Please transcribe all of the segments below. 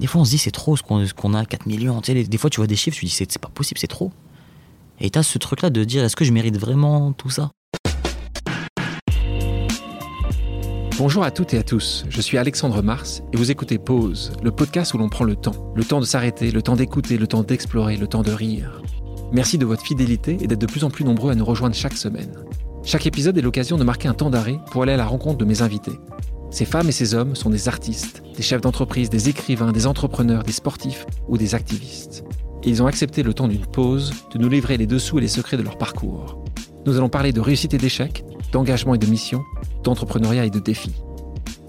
Des fois, on se dit c'est trop ce qu'on a, 4 millions. Des fois, tu vois des chiffres, tu dis c'est c'est pas possible, c'est trop. Et t'as ce truc-là de dire est-ce que je mérite vraiment tout ça? Bonjour à toutes et à tous, je suis Alexandre Mars et vous écoutez Pause, le podcast où l'on prend le temps. Le temps de s'arrêter, le temps d'écouter, le temps d'explorer, le temps de rire. Merci de votre fidélité et d'être de plus en plus nombreux à nous rejoindre chaque semaine. Chaque épisode est l'occasion de marquer un temps d'arrêt pour aller à la rencontre de mes invités. Ces femmes et ces hommes sont des artistes, des chefs d'entreprise, des écrivains, des entrepreneurs, des sportifs ou des activistes. Ils ont accepté le temps d'une pause de nous livrer les dessous et les secrets de leur parcours. Nous allons parler de réussite et d'échec, d'engagement et de mission, d'entrepreneuriat et de défis.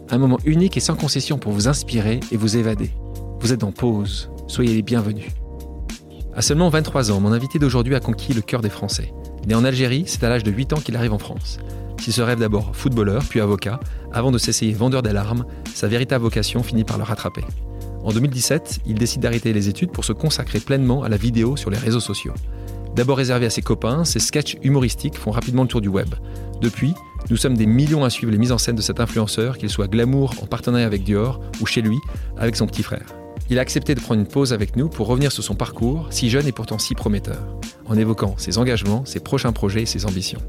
Un moment unique et sans concession pour vous inspirer et vous évader. Vous êtes en pause, soyez les bienvenus. À seulement 23 ans, mon invité d'aujourd'hui a conquis le cœur des Français. Né en Algérie, c'est à l'âge de 8 ans qu'il arrive en France. S'il se rêve d'abord footballeur, puis avocat, avant de s'essayer vendeur d'alarmes, sa véritable vocation finit par le rattraper. En 2017, il décide d'arrêter les études pour se consacrer pleinement à la vidéo sur les réseaux sociaux. D'abord réservé à ses copains, ses sketchs humoristiques font rapidement le tour du web. Depuis, nous sommes des millions à suivre les mises en scène de cet influenceur, qu'il soit glamour en partenariat avec Dior ou chez lui avec son petit frère. Il a accepté de prendre une pause avec nous pour revenir sur son parcours, si jeune et pourtant si prometteur, en évoquant ses engagements, ses prochains projets et ses ambitions.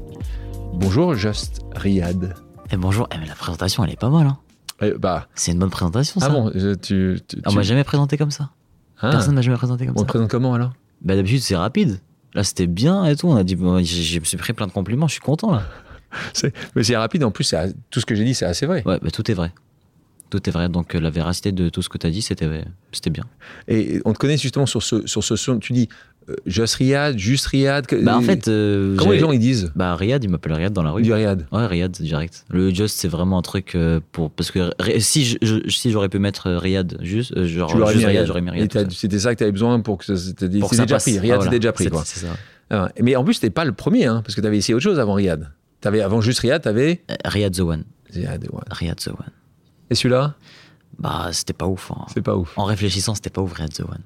Bonjour Just Riyad. Eh bonjour, eh, mais la présentation elle est pas mal. Hein. Euh, bah, C'est une bonne présentation ça. ah bon, je- tu. tu, Ah, on tu- m'a jamais présenté comme ça. Ah, Personne m'a jamais présenté comme on ça. présente comment alors? Bah d'habitude c'est rapide. Là c'était bien et tout. On a dit, bon, j'ai- je me suis pris plein de compliments. Je suis content là. C'est- Mais c'est rapide, en plus, c'est a- tout ce que j'ai dit, c'est assez vrai. Ouais, bah, tout est vrai. Tout est vrai. Donc euh, la véracité de tout ce que tu as dit, c'était c'était bien. Et on te connaît justement sur ce, sur ce son. Tu dis Just Riyad, juste Riyad. Bah en fait, euh, comment les gens ils disent Bah Riyad, il m'appelle Riyad dans la rue. Du Riyad. Ouais, Riyad direct. Le Just c'est vraiment un truc euh, pour parce que si je, je- si j'aurais pu mettre euh, Riyad juste euh, genre juste mis Riyad, j'aurais mis Riyad. C'était ça que tu avais besoin pour que ça- c'était déjà passe. pris. Ah, Riyad, voilà. c'était déjà pris. Quoi. Ça. Ah, mais en plus, c'était pas le premier, hein, parce que tu avais essayé autre chose avant Riyad. Avais, avant juste Riyad, tu avais. Euh, Riyad the One. Riyad, ouais. Riyad the One. Et celui-là, Bah c'était pas ouf. hein. c'est pas ouf. En réfléchissant, c'était pas ouf Riyad the One.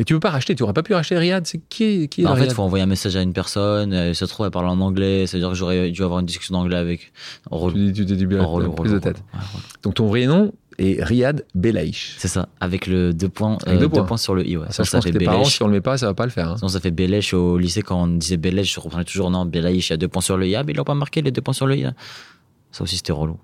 Et tu peux pas racheter, tu aurais pas pu racheter Riyad. C'est qui, qui est Bah, en fait, il faut envoyer un message à une personne. euh, ça se trouve, elle parle en anglais. C'est-à-dire que j'aurais dû avoir une discussion d'anglais avec. En. Tu t'es dit bien, prise de tête. Ouais. Donc ton vrai nom est Riyad Belaïch. C'est ça, avec le deux points, euh, deux deux points. sur le i. Ouais. Ça, Sinon, je ça pense que fait tes parents, si on le met pas, ça va pas le faire. hein. Sinon, ça fait Belesh au lycée. Quand on disait Belesh, je reprenais toujours non, Belaïch, il y a deux points sur le i. Ah, mais ils l'ont pas marqué, les deux points sur le i. Ça aussi, c'était relou.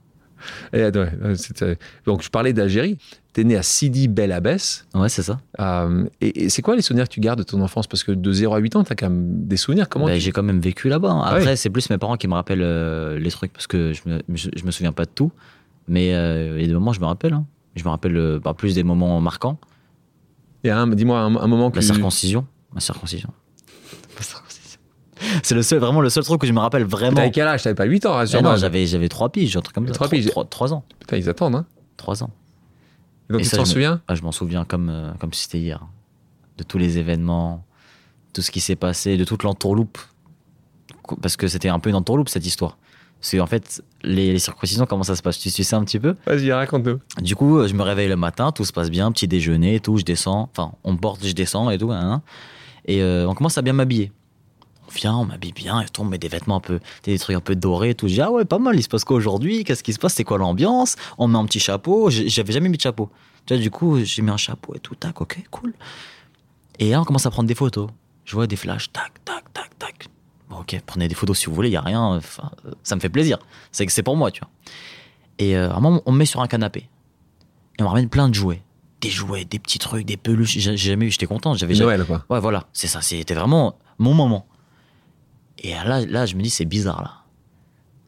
Et, euh, donc je parlais d'Algérie. T'es né à Sidi Bel Abbès. Ouais, c'est ça. Euh, et, et c'est quoi les souvenirs que tu gardes de ton enfance? Parce que de 0 à 8 ans, t'as quand même des souvenirs. Comment tu- J'ai quand même vécu là-bas. hein. Ah Après, c'est plus mes parents qui me rappellent euh, les trucs parce que je me, je, je me souviens pas de tout. Mais euh, il y a des moments, je me rappelle. hein. Je me rappelle euh, bah, plus des moments marquants. Un- Dis-moi un, un moment que. La circoncision. Ma circoncision. La circoncision. C'est le seul, vraiment le seul truc que je me rappelle vraiment. T'avais quel âge? T'avais pas 8 ans, rassure-moi. non, j'avais, j'avais trois piges, un truc comme ça. Trois piges. 3, ans. Putain, ils attendent, hein. 3 ans. Et donc Et tu t'en souviens? Ah, je m'en souviens comme, euh, comme si c'était hier. De tous les événements, tout ce qui s'est passé, de toute l'entourloupe. Parce que c'était un peu une entourloupe cette histoire. Parce qu'en fait, les, les circoncisions, comment ça se passe? Tu, tu sais un petit peu? Vas-y, raconte-nous. Du coup, je me réveille le matin, tout se passe bien, petit déjeuner, tout, je descends. Enfin, on porte, je descends et tout. hein, hein. et euh, on commence à bien m'habiller. On vient, on m'habille bien, et tout, on met des vêtements un peu, des trucs un peu dorés et tout. Je dis, ah ouais, pas mal, il se passe quoi aujourd'hui? Qu'est-ce qui se passe? C'est quoi l'ambiance? On met un petit chapeau. J'avais jamais mis de chapeau. Tu vois, du coup, j'ai mis un chapeau et tout, tac, ok, cool. Et là, on commence à prendre des photos. Je vois des flashs, tac, tac, tac, tac. Bon, ok, prenez des photos si vous voulez, il y a rien. enfin, euh, ça me fait plaisir. C'est que c'est pour moi, tu vois. Et euh, à un moment, on me met sur un canapé. Et on me ramène plein de jouets. Des jouets, des petits trucs, des peluches. J'ai jamais eu, j'étais content. J'avais jamais- Noël, quoi. Ouais, voilà, c'est ça. C'était vraiment mon moment. Et là, là, je me dis, c'est bizarre, là.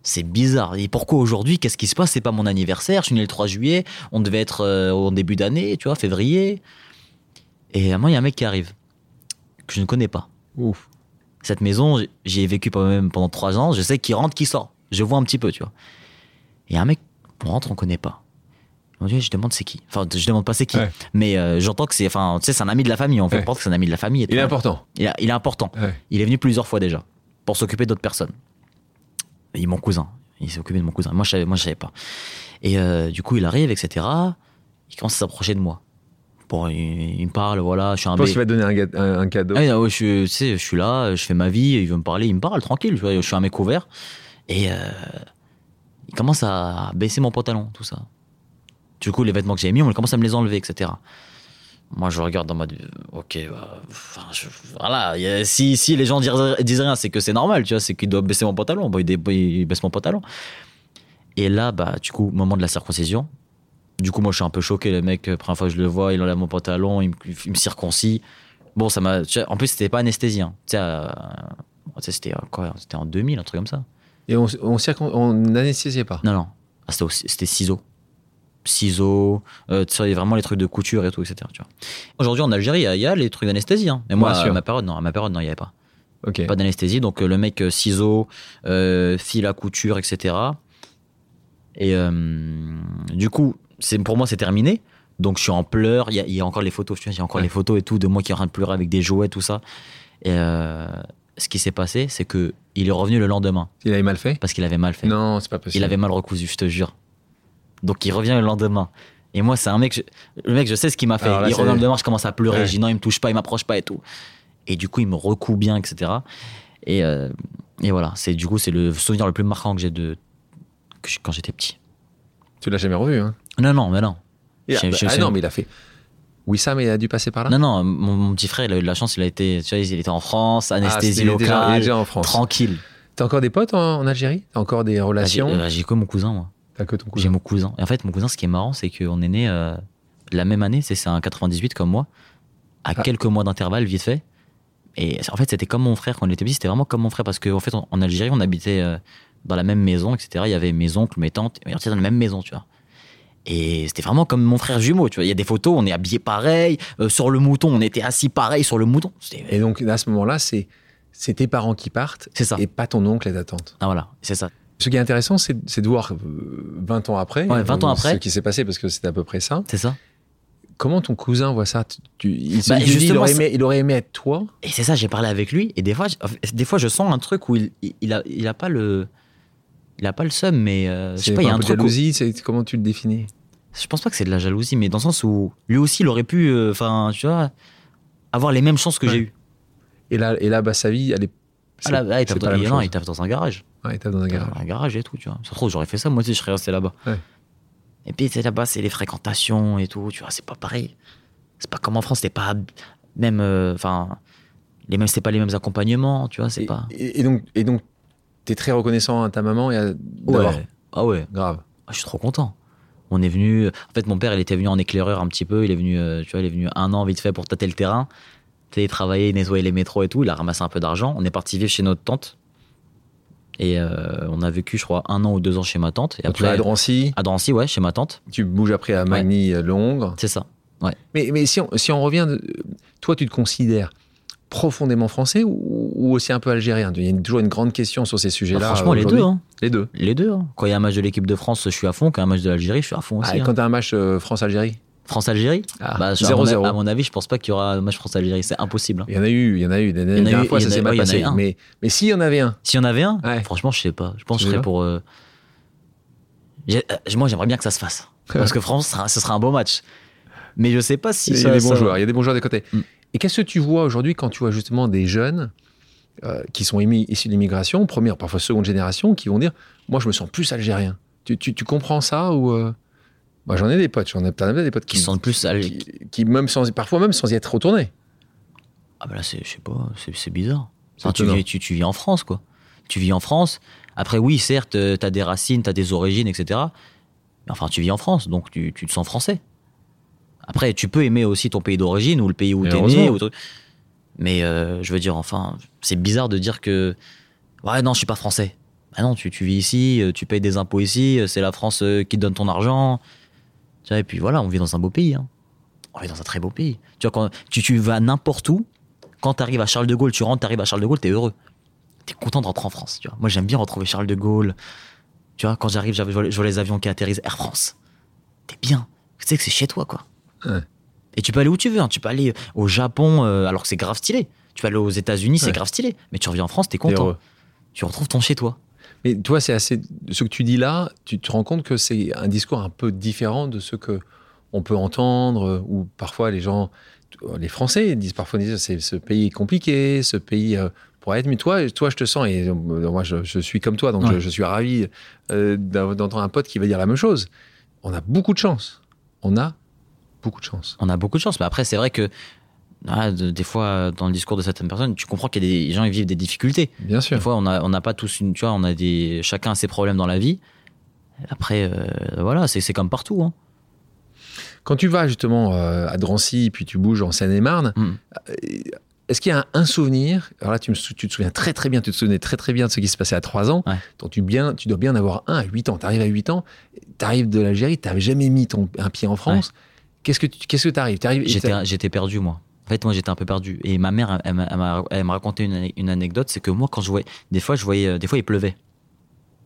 C'est bizarre. Et pourquoi aujourd'hui Qu'est-ce qui se passe? C'est pas mon anniversaire. Je suis né le 3 juillet. On devait être euh, au début d'année, tu vois, février. Et à moi, il y a un mec qui arrive, que je ne connais pas. Ouf. Cette maison, j'y ai vécu même pendant trois ans. Je sais qui rentre, qui sort. Je vois un petit peu, tu vois. Et un mec, on rentre, on connaît pas. On dit, je demande c'est qui? Enfin, je demande pas c'est qui. Ouais. Mais euh, j'entends que c'est, enfin, tu sais, c'est un ami de la famille. On fait Ouais. que c'est un ami de la famille. Et Il est important. Il, a- il est important. Ouais. Il est venu plusieurs fois déjà pour s'occuper d'autres personnes. Et mon cousin. Il s'est occupé de mon cousin. Moi, je savais, moi, je savais pas. Et euh, du coup, il arrive, etc. Il commence à s'approcher de moi. Bon, il, il me parle, voilà, je suis un Je pense qu'il va te donner un, ga- un- un cadeau. ah je, suis- tu sais, je suis là, je fais ma vie, il veut me parler, il me parle tranquille, je suis un mec ouvert. Et euh, il commence à baisser mon pantalon, tout ça. Du coup, les vêtements que j'ai mis, on commence à me les enlever, etc. Moi, je regarde dans mode, ok, bah, enfin, je- voilà. y a- si, si les gens disent, disent rien, c'est que c'est normal, tu vois, c'est qu'ils doivent baisser mon pantalon. Bon, ils, ils baissent mon pantalon. Et là, bah, du coup, moment de la circoncision. Du coup, moi, je suis un peu choqué. Le mec, euh, première fois que je le vois, il enlève mon pantalon, il me, il me. Bon, ça m'a. En plus, c'était pas anesthésie. hein. Tu sais, euh, tu sais, c'était euh, quoi C'était en 2000, un truc comme ça. Et on, on, n'anesthésiait pas? Non, non. Ah, c'était ciseaux. Ciseaux, euh, vraiment les trucs de couture et tout, etc. Aujourd'hui, en Algérie, il y a- il y, a les trucs d'anesthésie. hein. Mais moi, à ma période, non. À ma période, non, il n'y avait pas. Pas d'anesthésie. Donc, euh, le mec, euh, ciseaux, euh, fil à couture, etc. Et euh, du coup, c'est, pour moi, c'est terminé. Donc, je suis en pleurs. Il y a, il y a encore les photos, il y a encore Ouais. les photos et tout de moi qui est en train de pleurer avec des jouets, tout ça. Et ce qui s'est passé, c'est que il est revenu le lendemain Il avait mal fait? Parce qu'il avait mal fait. Non, c'est pas possible. Il avait mal recousu, je te jure. Donc il revient le lendemain. Et moi, c'est un mec, je- le mec, je sais ce qu'il m'a fait. Là, il revient le lendemain, je commence à pleurer. Ouais. Je dis non, il me touche pas, il m'approche pas et tout. Et du coup, il me recoue bien, etc. Et, euh, et voilà, c'est du coup, c'est le souvenir le plus marquant que j'ai de que je- quand j'étais petit. Tu l'as jamais revu, hein? Non, non, mais non. Je- bah, Ah non, mais il a fait. Oui, ça, mais il a dû passer par là? Non, non, mon, mon petit frère, il a eu de la chance, il a été, tu vois, il était en France, Ah, anesthésie déjà- locale, déjà en France. tranquille. T'as encore des potes en, en Algérie? T'as encore des Bah, J'ai relations? euh, j'ai que mon cousin, moi. Que ton J'ai cousin. mon cousin. Et en fait, mon cousin, ce qui est marrant, c'est qu'on est né euh, la même année, c'est un 98 comme moi, à Ah. quelques mois d'intervalle, vite fait. Et en fait, c'était comme mon frère quand on était petit, c'était vraiment comme mon frère parce qu'en fait, en en Algérie, on habitait euh, dans la même maison, etc. Il y avait mes oncles, mes tantes, on était dans la même maison, tu vois. Et c'était vraiment comme mon frère jumeau, tu vois. Il y a des photos, on est habillés pareil, euh, sur le mouton, on était assis pareil sur le mouton. Et donc, à ce moment-là, c'est tes parents qui partent C'est ça. et pas ton oncle et ta tante. Ah voilà, c'est ça. Ce qui est intéressant, c'est de voir 20 ans après, Ouais, 20 ans après. ce qui s'est passé, parce que c'était à peu près ça. C'est ça. Comment ton cousin voit ça? Tu- il, Bah, il dit, il justement, aurait aimé, il aurait aimé être toi? Et c'est ça, j'ai parlé avec lui, et des fois, je- des fois, je sens un truc où il, il, a, il a pas le. Il a pas le seum, mais euh, je sais pas, il y a un truc. jalousie, comment tu le définis? Je pense pas que c'est de la jalousie, mais dans le sens où lui aussi, il aurait pu, euh, tu vois, avoir les mêmes chances que Ouais. j'ai eues. Et là, et là bah, sa vie, elle est. Ah là, là, il c'est tape pas dans, il- non, dans un garage. Ouais, il tape dans un garage. Un garage et tout, tu vois. Ça trouve, j'aurais fait ça, moi aussi, je serais resté là-bas. Ouais. Et puis, c'est là-bas, c'est les fréquentations et tout, tu vois, c'est pas pareil. C'est pas comme en France, c'était pas même, euh, enfin, les mêmes, c'était pas les mêmes accompagnements, tu vois, c'est pas. et- et donc, et donc, t'es très reconnaissant à ta maman et à. Ouais. Ah ouais. Grave. Ah, je suis trop content. On est venu. En fait, mon père, il était venu en éclaireur un petit peu. Il est venu, euh, tu vois, il est venu un an vite fait pour tâter le terrain. Tu sais, il travaillait, il nettoyait les métros et tout. Il a ramassé un peu d'argent. On est parti vivre chez notre tante. Et euh, on a vécu, je crois, un an ou deux ans chez ma tante. Et vas à après, Drancy, à Drancy, ouais, chez ma tante. tu bouges après à Magny, euh, Londres. C'est ça. Mais, mais si, on, si on revient, de- toi, tu te considères profondément français ou, ou aussi un peu algérien? Il y a toujours une grande question sur ces Bah, sujets-là. franchement, les deux. hein. Les deux. Les deux. hein. Quand il y a un match de l'équipe de France, je suis à fond. Quand il y a un match de l'Algérie, je suis à fond aussi. Ah, et hein. quand tu as un match euh, France-Algérie? France-Algérie Ah, bah, à, mon, 0-0. à mon avis, je pense pas qu'il y aura un match France-Algérie. C'est impossible. hein. Il y en a eu, il y en a eu. La en a eu- fois, il y ça s'est mal il y passé. Mais, mais s'il y en avait un, S'il y en avait un, Ouais. franchement, je sais pas. Je pense que je serais pour. euh, euh, Moi, j'aimerais bien que ça se fasse. Parce que France, ce sera- un beau match. Mais je sais pas si il y a des ça- bons joueurs. Il y a des bons joueurs des côtés. Mm. Et qu'est-ce que tu vois aujourd'hui quand tu vois justement des jeunes euh, qui sont émis- issus de l'immigration, première, parfois seconde génération, qui vont dire Moi, je me sens plus algérien. Tu, tu- tu comprends ça ou euh, Moi, j'en ai des potes. J'en ai as des potes Qui qui, sont plus. al- qui, qui même sans, parfois même sans y être retournés. Ah, bah là, c'est- je sais pas, c'est bizarre. Enfin, tu, vis, tu, tu vis en France, quoi. Tu vis en France. Après, oui, certes, euh, t'as des racines, t'as des origines, etc. Mais enfin, tu vis en France, donc tu, tu te sens français. Après, tu peux aimer aussi ton pays d'origine ou le pays où t'es né. ou. Mais euh, je veux dire, enfin, c'est bizarre de dire que. Ouais, non, je suis pas français. Bah non, tu, tu vis ici, euh, tu payes des impôts ici, c'est la France qui te donne ton argent. Tu vois, et puis voilà, on vit dans un beau pays. hein. On vit dans un très beau pays. Tu vois, quand tu, tu vas n'importe où, quand tu arrives à Charles de Gaulle, tu rentres, tu arrives à Charles de Gaulle, t'es heureux. T'es content de rentrer en France. Tu vois. Moi, j'aime bien retrouver Charles de Gaulle. Tu vois, quand j'arrive, je vois les- je vois les avions qui atterrissent Air France. T'es bien. Tu sais que c'est chez toi, quoi. Ouais. Et tu peux aller où tu veux. hein. Tu peux aller au Japon, euh, alors que c'est grave stylé. Tu peux aller aux États-Unis, c'est grave stylé. Mais tu reviens en France, t'es content. Tu retrouves ton chez toi. Mais toi, c'est assez. Ce que tu dis là, tu te rends compte que c'est un discours un peu différent de ce que on peut entendre, euh, ou parfois les gens, les Français disent parfois c'est ce pays est compliqué, ce pays euh, pourrait être. Mais toi, toi, je te sens et euh, moi, je, je suis comme toi, donc Ouais. je, je suis ravi euh, d'entendre un pote qui va dire la même chose. On a beaucoup de chance. on a beaucoup de chance. On a beaucoup de chance. Mais après, c'est vrai que ah, de- des fois, dans le discours de certaines personnes, tu comprends qu'il y a des gens qui vivent des difficultés. Bien sûr. Des fois, on n'a on pas tous une. Tu vois, on a des. Chacun a ses problèmes dans la vie. Après, euh, voilà, c'est c'est comme partout. Hein. Quand tu vas justement euh, à Drancy, puis tu bouges en Seine-et-Marne, Mm. euh, est-ce qu'il y a un, un souvenir Alors là, tu, me tu te souviens très très bien, tu te souvenais très très bien de ce qui se passait à 3 ans. Ouais. Donc tu, bien, tu dois bien en avoir un à 8 ans. Tu arrives à 8 ans, tu arrives de l'Algérie, tu n'avais jamais mis ton, un pied en France. Qu'est-ce que tu qu'est-ce que t'as- j'étais perdu, moi. En fait, moi, j'étais un peu perdu. Et ma mère, elle, m'a- me racontait une, ane- une anecdote c'est que moi, quand je voyais. Des fois, je voyais. euh, Des fois, il pleuvait.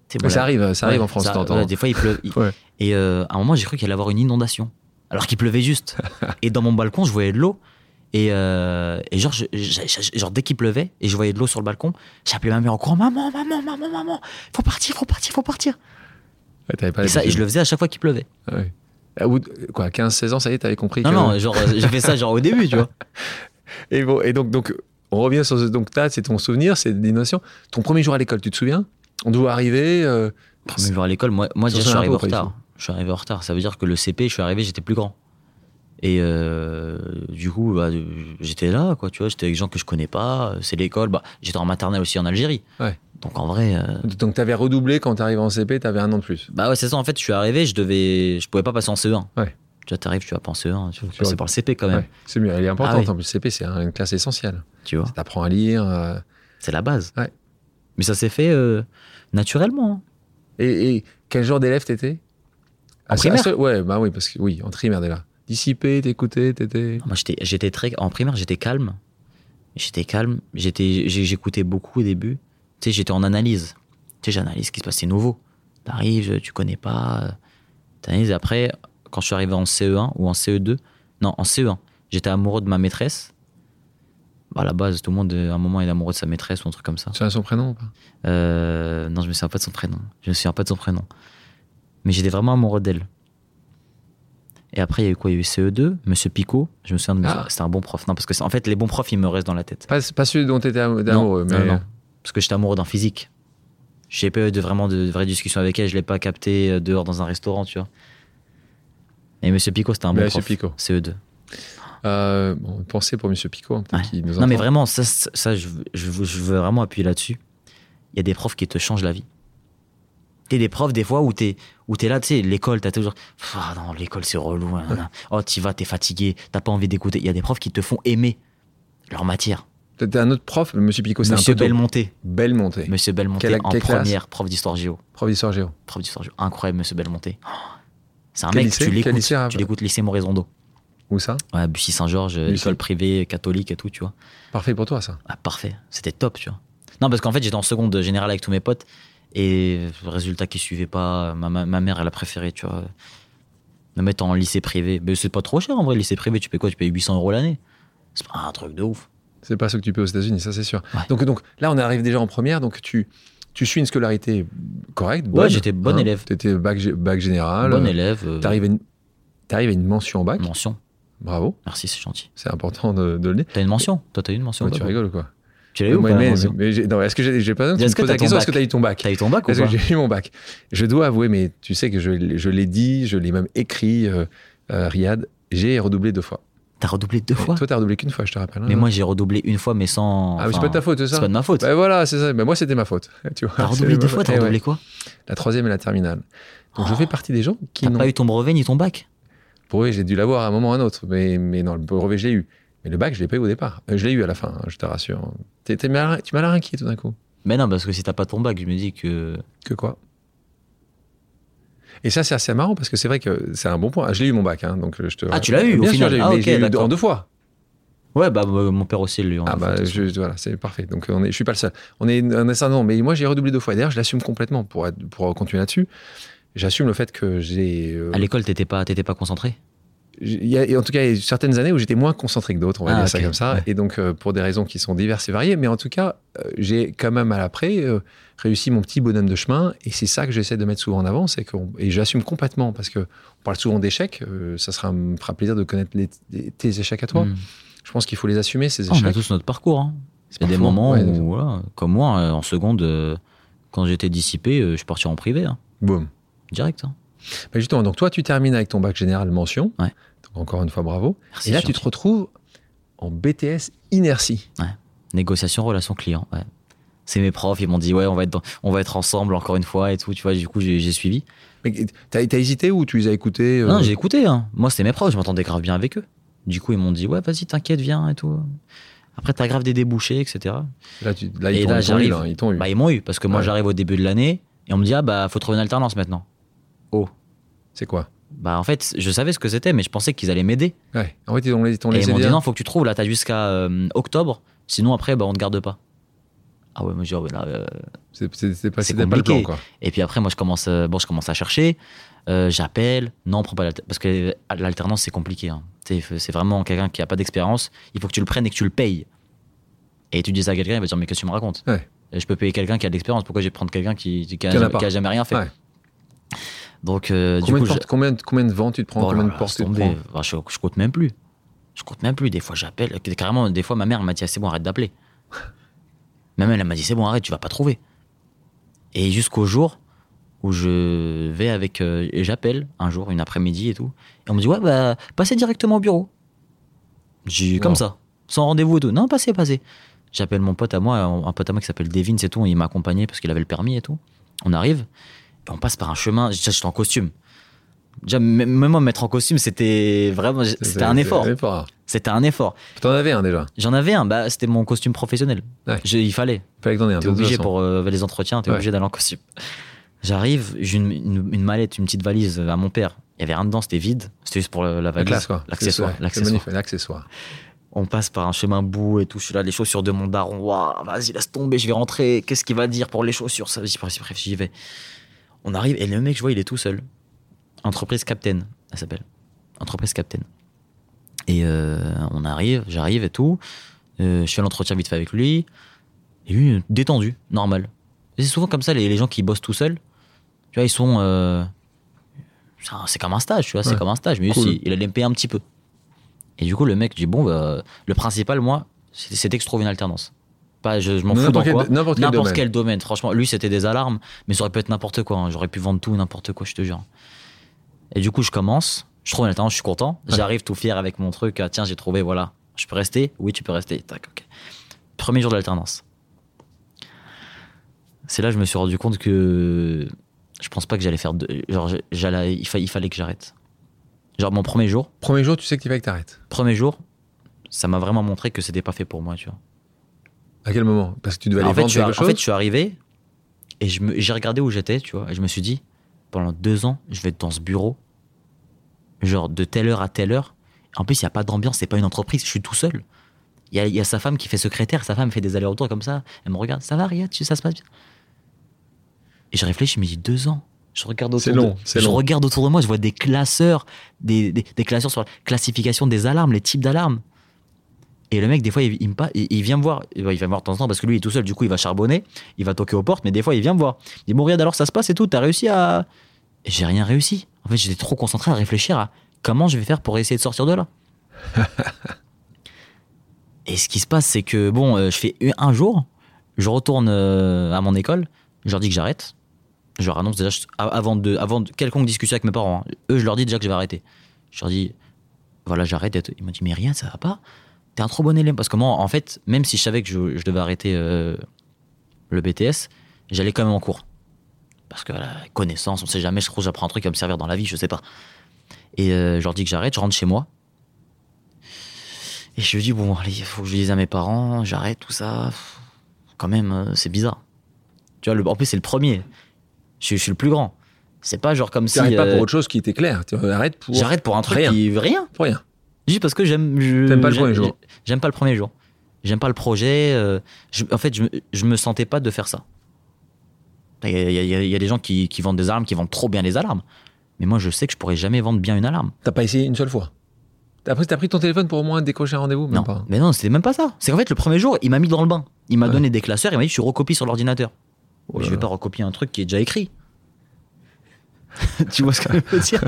Ça voilà. arrive, ça arrive Ouais, en France, ça- t'entends. ouais, des fois, il pleut. il- Ouais. Et euh, à un moment, j'ai cru qu'il allait y avoir une inondation. Alors qu'il pleuvait juste. et dans mon balcon, je voyais de l'eau. Et, euh, et genre, je- je- je- genre, dès qu'il pleuvait et je voyais de l'eau sur le balcon, j'appelais ma mère en courant Maman, maman, maman, maman, faut partir, faut partir, faut partir. Ouais, t'avais pas Et ça, et je le faisais à chaque fois qu'il pleuvait. Ouais. À bout de- quoi, 15-16 ans, ça y est, t'avais compris Non, que- non, genre, euh, j'ai fait ça genre au début, tu vois. Et, bon, et donc, donc, on revient sur ce. Donc, t'as, c'est ton souvenir, c'est des notions. Ton premier jour à l'école, tu te souviens? On doit arriver. euh, Premier jour à l'école, moi, moi déjà, je suis arrivé en retard. Je suis arrivé en retard. Ça veut dire que le CP, je suis arrivé, j'étais plus grand. Et euh, du coup, bah, euh, j'étais là, quoi, tu vois, j'étais avec des gens que je connais pas. C'est l'école. Bah, j'étais en maternelle aussi en Algérie. Ouais. Donc en vrai, euh, Donc, t'avais redoublé quand t'arrives en CP, t'avais un an de plus. bah ouais, c'est ça. En fait, je suis arrivé, je devais, je pouvais pas passer en CE1. Ouais. Tu vois, t'arrives, tu vas pas en CE1, tu vas passer par le CP quand même. Ouais, c'est mieux, elle est importante. Ah oui. En plus, CP, c'est une classe essentielle. Tu vois, Ça t'apprend à lire. euh, c'est la base. Ouais. Mais ça s'est fait euh, naturellement. hein. Et, et quel genre d'élève t'étais? En À primaire ce- Ouais, bah oui, parce que oui, en primaire déjà. Dissipé, t'écoutais, t'étais. Moi, j'étais, très, en primaire, j'étais calme. J'étais calme. J'étais, j'écoutais beaucoup au début. Tu sais, j'étais en analyse. Tu sais, j'analyse ce qui se passe, c'est nouveau. T'arrives, tu connais pas. euh, T'analyses. Après, quand je suis arrivé en CE1 ou en CE2, non, en CE1, j'étais amoureux de ma maîtresse. Bah, à la base, tout le monde, euh, à un moment, est amoureux de sa maîtresse ou un truc comme ça. Tu as son prénom ou pas? Euh, non, je me souviens pas de son prénom. Je me souviens pas de son prénom. Mais j'étais vraiment amoureux d'elle. Et après, il y a eu quoi? Il y a eu CE2, Monsieur Picot. Je me souviens de Ah. C'était un bon prof. Non, parce que en fait, les bons profs, ils me restent dans la tête. pas, pas celui dont t'étais am- amoureux, non, mais. non, non. Parce que j'étais amoureux d'un physique. J'ai pas eu de vraiment de vraies discussions avec elle. Je l'ai pas capté euh, dehors dans un restaurant, tu vois. Et Monsieur Picot, c'était un bon Monsieur prof. Picot. CE2. Euh, bon, pensez pour Monsieur Picot, hein, Ouais. nous Non, mais vraiment, ça, ça je, veux- je veux- je veux vraiment appuyer là-dessus. Il y a des profs qui te changent la vie. T'es des profs, des fois, où t'es, t'es là, tu sais, l'école, t'as toujours. Ah non, l'école, c'est relou. hein, nan, nan. Oh, t'y vas, t'es fatigué, t'as pas envie d'écouter. Il y a des profs qui te font aimer leur matière. T'étais un autre prof, Monsieur Picot, c'est un Monsieur. Belmonté. Belmonté. Monsieur Belmonté Quelle- en quelle première, prof d'histoire géo. Prof d'histoire géo. Prof d'histoire géo. Incroyable, monsieur Belmonté. Oh, C'est un Quel mec, lycée tu l'écoutes. lycée, Tu l'écoutes, lycée Morézondo. Où ça Ouais, Bussy Saint-Georges, école privée, catholique et tout, tu vois. Parfait pour toi, ça. Ah, parfait, c'était top, tu vois. Non, parce qu'en fait, j'étais en seconde générale avec tous mes potes, et résultat qui suivait pas, ma, ma- ma mère, elle a préféré, tu vois, me mettre en lycée privé. Mais c'est pas trop cher en vrai, lycée privé, tu payes quoi? Tu payes 800 euros l'année. C'est pas un truc de ouf. C'est pas ce que tu peux aux États-Unis, ça c'est sûr. Ouais. Donc, donc là, on arrive déjà en première, donc tu, tu suis une scolarité correcte. Ouais, j'étais bon élève. Tu étais bac, bac général. bon euh, élève. euh, T'arrives à, une- t'arrives à une mention en bac. mention. Bravo, Merci, c'est gentil. c'est important de, de le dire. T'as une mention Toi, t'as eu une mention Ouais, ou tu pas rigoles quoi Tu l'as eu ou pas mais- non, Est-ce que j'ai pas besoin Est-ce que poses la t'as question Est-ce que bac tu as eu ton bac? T'as eu ton bac ou que j'ai eu mon bac? Je dois avouer, mais tu sais que je, l'ai- je l'ai dit, je l'ai même écrit, euh, euh, Riyad, j'ai redoublé deux fois. T'as redoublé deux fois Toi, t'as redoublé qu'une fois, je te rappelle. hein. Mais moi, j'ai redoublé une fois, mais sans. ah, mais c'est pas de ta faute, c'est ça C'est pas de ma faute. Bah voilà, c'est ça. Mais moi, c'était ma faute. Tu vois, T'as redoublé deux fois, t'as Eh ouais. redoublé quoi La troisième et la terminale. Donc, je Oh. fais partie des gens qui T'as n'ont pas eu ton brevet ni ton bac brevet, j'ai dû l'avoir à un moment ou à un autre, mais, mais non, le brevet, je l'ai eu. Mais le bac, je l'ai pas eu au départ. Euh, je l'ai eu à la fin, hein, je te rassure. Mal- tu m'as l'air inquiet tout d'un coup. Mais non, parce que si t'as pas ton bac, je me dis que. Que quoi? Et ça, c'est assez marrant parce que c'est vrai que c'est un bon point. Ah, Je l'ai eu mon bac, hein, donc je te. Ah, tu l'as eu, au Bien sûr, final. je l'ai eu, Ah, mais ok, je l'ai eu d'accord. en deux fois. Ouais, bah, bah, mon père aussi l'a eu en Ah deux bah, je, voilà, c'est parfait. Donc on est, je suis pas le seul. On est un nombre, mais moi j'ai redoublé deux fois. D'ailleurs, je l'assume complètement pour, être- pour continuer là-dessus. J'assume le fait que j'ai. euh, À l'école, t'étais pas, t'étais pas concentré? Y a, et en tout cas, il y a certaines années où j'étais moins concentré que d'autres, on va Ah, dire ça comme ça. ouais. Et donc, euh, pour des raisons qui sont diverses et variées, mais en tout cas, euh, j'ai quand même à l'après euh, réussi mon petit bonhomme de chemin. Et c'est ça que j'essaie de mettre souvent en avant. c'est Et j'assume complètement, parce que on parle souvent d'échecs. ça sera, me fera plaisir de connaître les- les- tes échecs à toi. Hmm. Je pense qu'il faut les assumer, ces Ah, on a échecs. tous notre parcours. hein. Il y a des moments ouais, où, voilà, comme moi, en seconde, quand j'étais dissipé, je suis parti en privé, hein, Boum. direct. hein. Bah, justement, donc toi, tu termines avec ton bac général mention. Ouais. Encore une fois, bravo. Merci, Et là, tu te retrouves en BTS inertie. Négociation, relation client. Ouais. C'est mes profs, ils m'ont dit ouais, on va être, dans- on va être ensemble encore une fois et tout. Tu vois, du coup, j'ai suivi. Mais t'as as hésité ou tu les as écoutés euh, Non, j'ai écouté. Hein. Moi, c'était mes profs, je m'entendais grave bien avec eux. Du coup, ils m'ont dit ouais, vas-y, t'inquiète, viens et tout. Après, t'as grave des débouchés, etc. Là, tu, là, ils Et là, j'arrive. ils t'ont eu. Bah, ils m'ont eu parce que moi, Ouais. j'arrive au début de l'année et on me dit ah bah, faut trouver une alternance maintenant. Oh. C'est quoi? Bah, en fait, je savais ce que c'était, mais je pensais qu'ils allaient m'aider. Ouais. En fait, ils t'ont ils t'ont Et ils m'ont dit non, faut que tu trouves. Là, t'as jusqu'à euh, octobre. Sinon, après, bah, on te garde pas. Ah ouais, moi, je dis, ouais, là, euh, C'est c'est- c'est pas, C'est pas le plan, quoi. Et puis après, moi, je commence, euh, bon, je commence à chercher. J'appelle. Non, prends pas l'alternance. Parce que l'alternance, c'est compliqué. hein. C'est vraiment quelqu'un qui a pas d'expérience. Il faut que tu le prennes et que tu le payes. Et tu dis ça à quelqu'un, il va dire, mais qu'est-ce que tu me racontes? Ouais. Je peux payer quelqu'un qui a de l'expérience. Pourquoi je vais prendre quelqu'un qui, qui, a Qui en a jamais, pas? qui a jamais rien fait? Ouais. Donc, euh, du Combien, coup, de portes- combien, de- combien de vents tu te prends là Combien de portes tu te prends Enfin, je, je compte même plus. Je compte même plus. Des fois, j'appelle. Carrément, des fois, ma mère m'a dit ah, c'est bon, arrête d'appeler. Même elle, elle m'a dit c'est bon, arrête, tu vas pas trouver. Et jusqu'au jour où je vais avec. euh, et j'appelle un jour, une après-midi et tout. Et on me dit ouais, bah, passez directement au bureau. J'ai Wow. comme ça, sans rendez-vous et tout. Non, passez, passez. J'appelle mon pote à moi, un pote à moi qui s'appelle Devin, c'est tout. Il m'a accompagné parce qu'il avait le permis et tout. On arrive on passe par un chemin. J'étais en costume. Déjà, même moi, me mettre en costume, c'était vraiment. C'était un effort. c'est un effort. C'était un effort. T'en avais un déjà? J'en avais un, bah, c'était mon costume professionnel. Ouais. Je- il fallait. Fallait que t'en aies un. T'es obligé pour euh, les entretiens, t'es Ouais. obligé d'aller en costume. J'arrive, j'ai une, une- une mallette, une petite valise à mon père. Il y avait rien dedans, c'était vide. C'était juste pour la La valise. L'accessoire. L'accessoire. On passe par un chemin bout et tout. Je suis là, les chaussures de mon daron. Waouh, vas-y, laisse tomber, je vais rentrer. Qu'est-ce qu'il va dire pour les chaussures? Bref, bref, j'y vais. On arrive et le mec, je vois, il est tout seul. Entreprise Captain, elle s'appelle. Entreprise Captain. Et euh, on arrive, j'arrive et tout. Euh, je fais l'entretien vite fait avec lui. Et lui, détendu, normal. C'est souvent comme ça, les, les gens qui bossent tout seuls. Tu vois, ils sont. euh, c'est comme un stage, tu vois, c'est comme un stage. Mais lui Cool. aussi, il allait me payer un petit peu. Et du coup, le mec dit Bon, bah, le principal, moi, c'était c'était que je trouve une alternance. Pas, je, je m'en fous dans N'importe quel- quoi. n'importe quel domaine. quel domaine. Franchement, lui, c'était des alarmes, mais ça aurait pu être n'importe quoi. hein. J'aurais pu vendre tout, n'importe quoi, je te jure. Et du coup, je commence. Je trouve une alternance, je suis content. J'arrive tout fier avec mon truc. Ah, tiens, j'ai trouvé, voilà. Je peux rester? Oui, tu peux rester. Tac, ok. Premier jour de l'alternance. C'est là que je me suis rendu compte que je pense pas que j'allais faire. De... Genre, j'allais... Il, fa- il fallait que j'arrête. Genre, mon premier jour, Premier jour, tu sais qu'il fallait que t'arrêtes. premier jour, ça m'a vraiment montré que c'était pas fait pour moi, tu vois. À quel moment? Parce que tu devais aller en, vendre quelque chose en fait, je suis arrivé et j'ai regardé où j'étais, tu vois, et je me suis dit, pendant deux ans, je vais être dans ce bureau, genre de telle heure à telle heure. En plus, il n'y a pas d'ambiance, c'est pas une entreprise, je suis tout seul. Il y a, il y a sa femme qui fait secrétaire, sa femme fait des allers-retours comme ça. Elle me regarde, ça va, Riyad, ça se passe bien. Et je réfléchis, je me dis, deux ans. Je regarde autour, C'est long, de, je long. regarde autour de moi, je vois des classeurs, des, des, des classeurs sur la classification des alarmes, les types d'alarmes. Et le mec, des fois, il, il il, il vient me voir. Il va me voir de temps en temps parce que lui, il est tout seul. Du coup, il va charbonner, il va toquer aux portes, mais des fois, il vient me voir. Il dit Bon, regarde, alors ça se passe et tout, t'as réussi à. Et j'ai rien réussi. En fait, j'étais trop concentré à réfléchir à comment je vais faire pour essayer de sortir de là. et ce qui se passe, c'est que, bon, euh, je fais un jour, je retourne euh, à mon école, je leur dis que j'arrête. Je leur annonce déjà, avant de, avant de quelconque discussion avec mes parents, hein. eux, je leur dis déjà que je vais arrêter. Je leur dis Voilà, j'arrête. Ils m'ont dit Mais rien, ça va pas. T'es un trop bon élève. Parce que moi, en fait, même si je savais que je, je devais arrêter euh, le BTS, j'allais quand même en cours. Parce que la connaissance, on sait jamais, je trouve que j'apprends un truc qui va me servir dans la vie, je sais pas. Et euh, je leur dis que j'arrête, je rentre chez moi. Et je lui dis, bon, allez, il faut que je dise à mes parents, j'arrête tout ça. Quand même, euh, c'est bizarre. Tu vois, le, en plus, c'est le premier. Je, suis- je suis le plus grand. C'est pas genre comme Tu si. n'arrêtes pas pour autre chose qui était clair. Tu arrêtes pour. J'arrête pour un truc rien. qui. Rien. Pour rien. Juste parce que j'aime. je- T'aimes pas le premier jour. J'aime pas le premier jour. J'aime pas le projet. euh, je- en fait, je, me- je me sentais pas de faire ça. Il y a, y y des gens qui, qui vendent des alarmes, qui vendent trop bien les alarmes. Mais moi, je sais que je pourrais jamais vendre bien une alarme. T'as pas essayé une seule fois? Après, t'as pris ton téléphone pour au moins décrocher un rendez-vous non, pas. mais non, c'était même pas ça. C'est qu'en fait, le premier jour, il m'a mis dans le bain. Il m'a Ouais. donné des classeurs, il m'a dit tu recopie sur l'ordinateur. Oh je vais pas recopier un truc qui est déjà écrit. tu vois ce que je veux dire?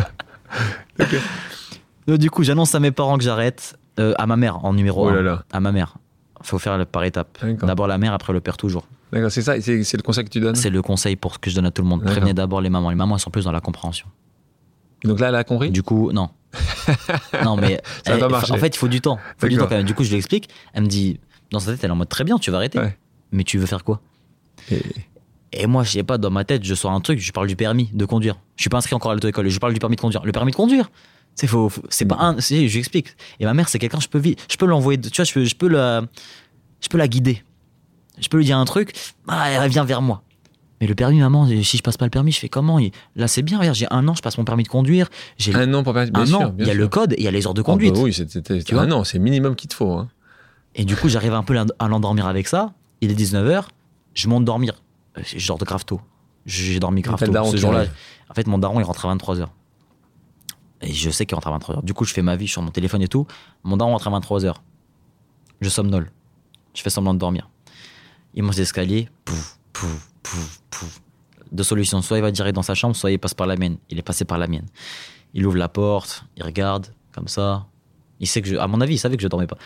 Donc, Du coup, j'annonce à mes parents que j'arrête. euh, à ma mère, en numéro Oh 1. là là. À ma mère. faut faire par étapes. D'abord la mère, après le père toujours. D'accord, c'est ça, c'est le conseil que tu donnes C'est le conseil pour ce que je donne à tout le monde. Prévenez d'abord les mamans. Les mamans, elles sont plus dans la compréhension. Donc là, elle a compris Du coup, non. non, mais Ça elle- en fait, il faut du temps. Faut du D'accord. temps quand même. Du coup, je lui explique. Elle me dit, dans sa tête, elle est en mode très bien, tu vas arrêter. Ouais. Mais tu veux faire quoi? Et- Et moi, je sais pas, dans ma tête, je sors un truc, je parle du permis de conduire. Je suis pas inscrit encore à l'auto-école, je parle du permis de conduire. Le permis de conduire c'est faux, faux- c'est pas un. Si, je lui explique. Et ma mère, c'est quelqu'un, je peux je peux l'envoyer, tu vois, je peux, je peux la, je peux la guider. Je peux lui dire un truc, ah, elle vient vers moi. Mais le permis, maman, si je passe pas le permis, je fais comment? Là, c'est bien, regarde, j'ai un an, je passe mon permis de conduire. J'ai Un an pour bien un sûr, an, bien il y a sûr. le code, et il y a les heures de Ah bah conduite. oui, c'est- c'était Tu vois un an, c'est le minimum qu'il te faut. hein. Et du coup, j'arrive un peu à l'endormir avec ça. Il est 19h, je monte dormir. Euh, Je dors de grave tôt. J'ai dormi grave tôt. Ce jour-là, en fait, mon daron, il rentre à 23h. Et je sais qu'il rentre à 23h. Du coup, je fais ma vie sur mon téléphone et tout. Mon daron rentre à 23h. Je somnole. Je fais semblant de dormir. Il monte les escaliers. Pouf, pouf, pouf, pouf. Deux solutions. Soit il va direct dans sa chambre, soit il passe par la mienne. Il est passé par la mienne. Il ouvre la porte, il regarde, comme ça. Il sait que je. À mon avis, il savait que je dormais pas.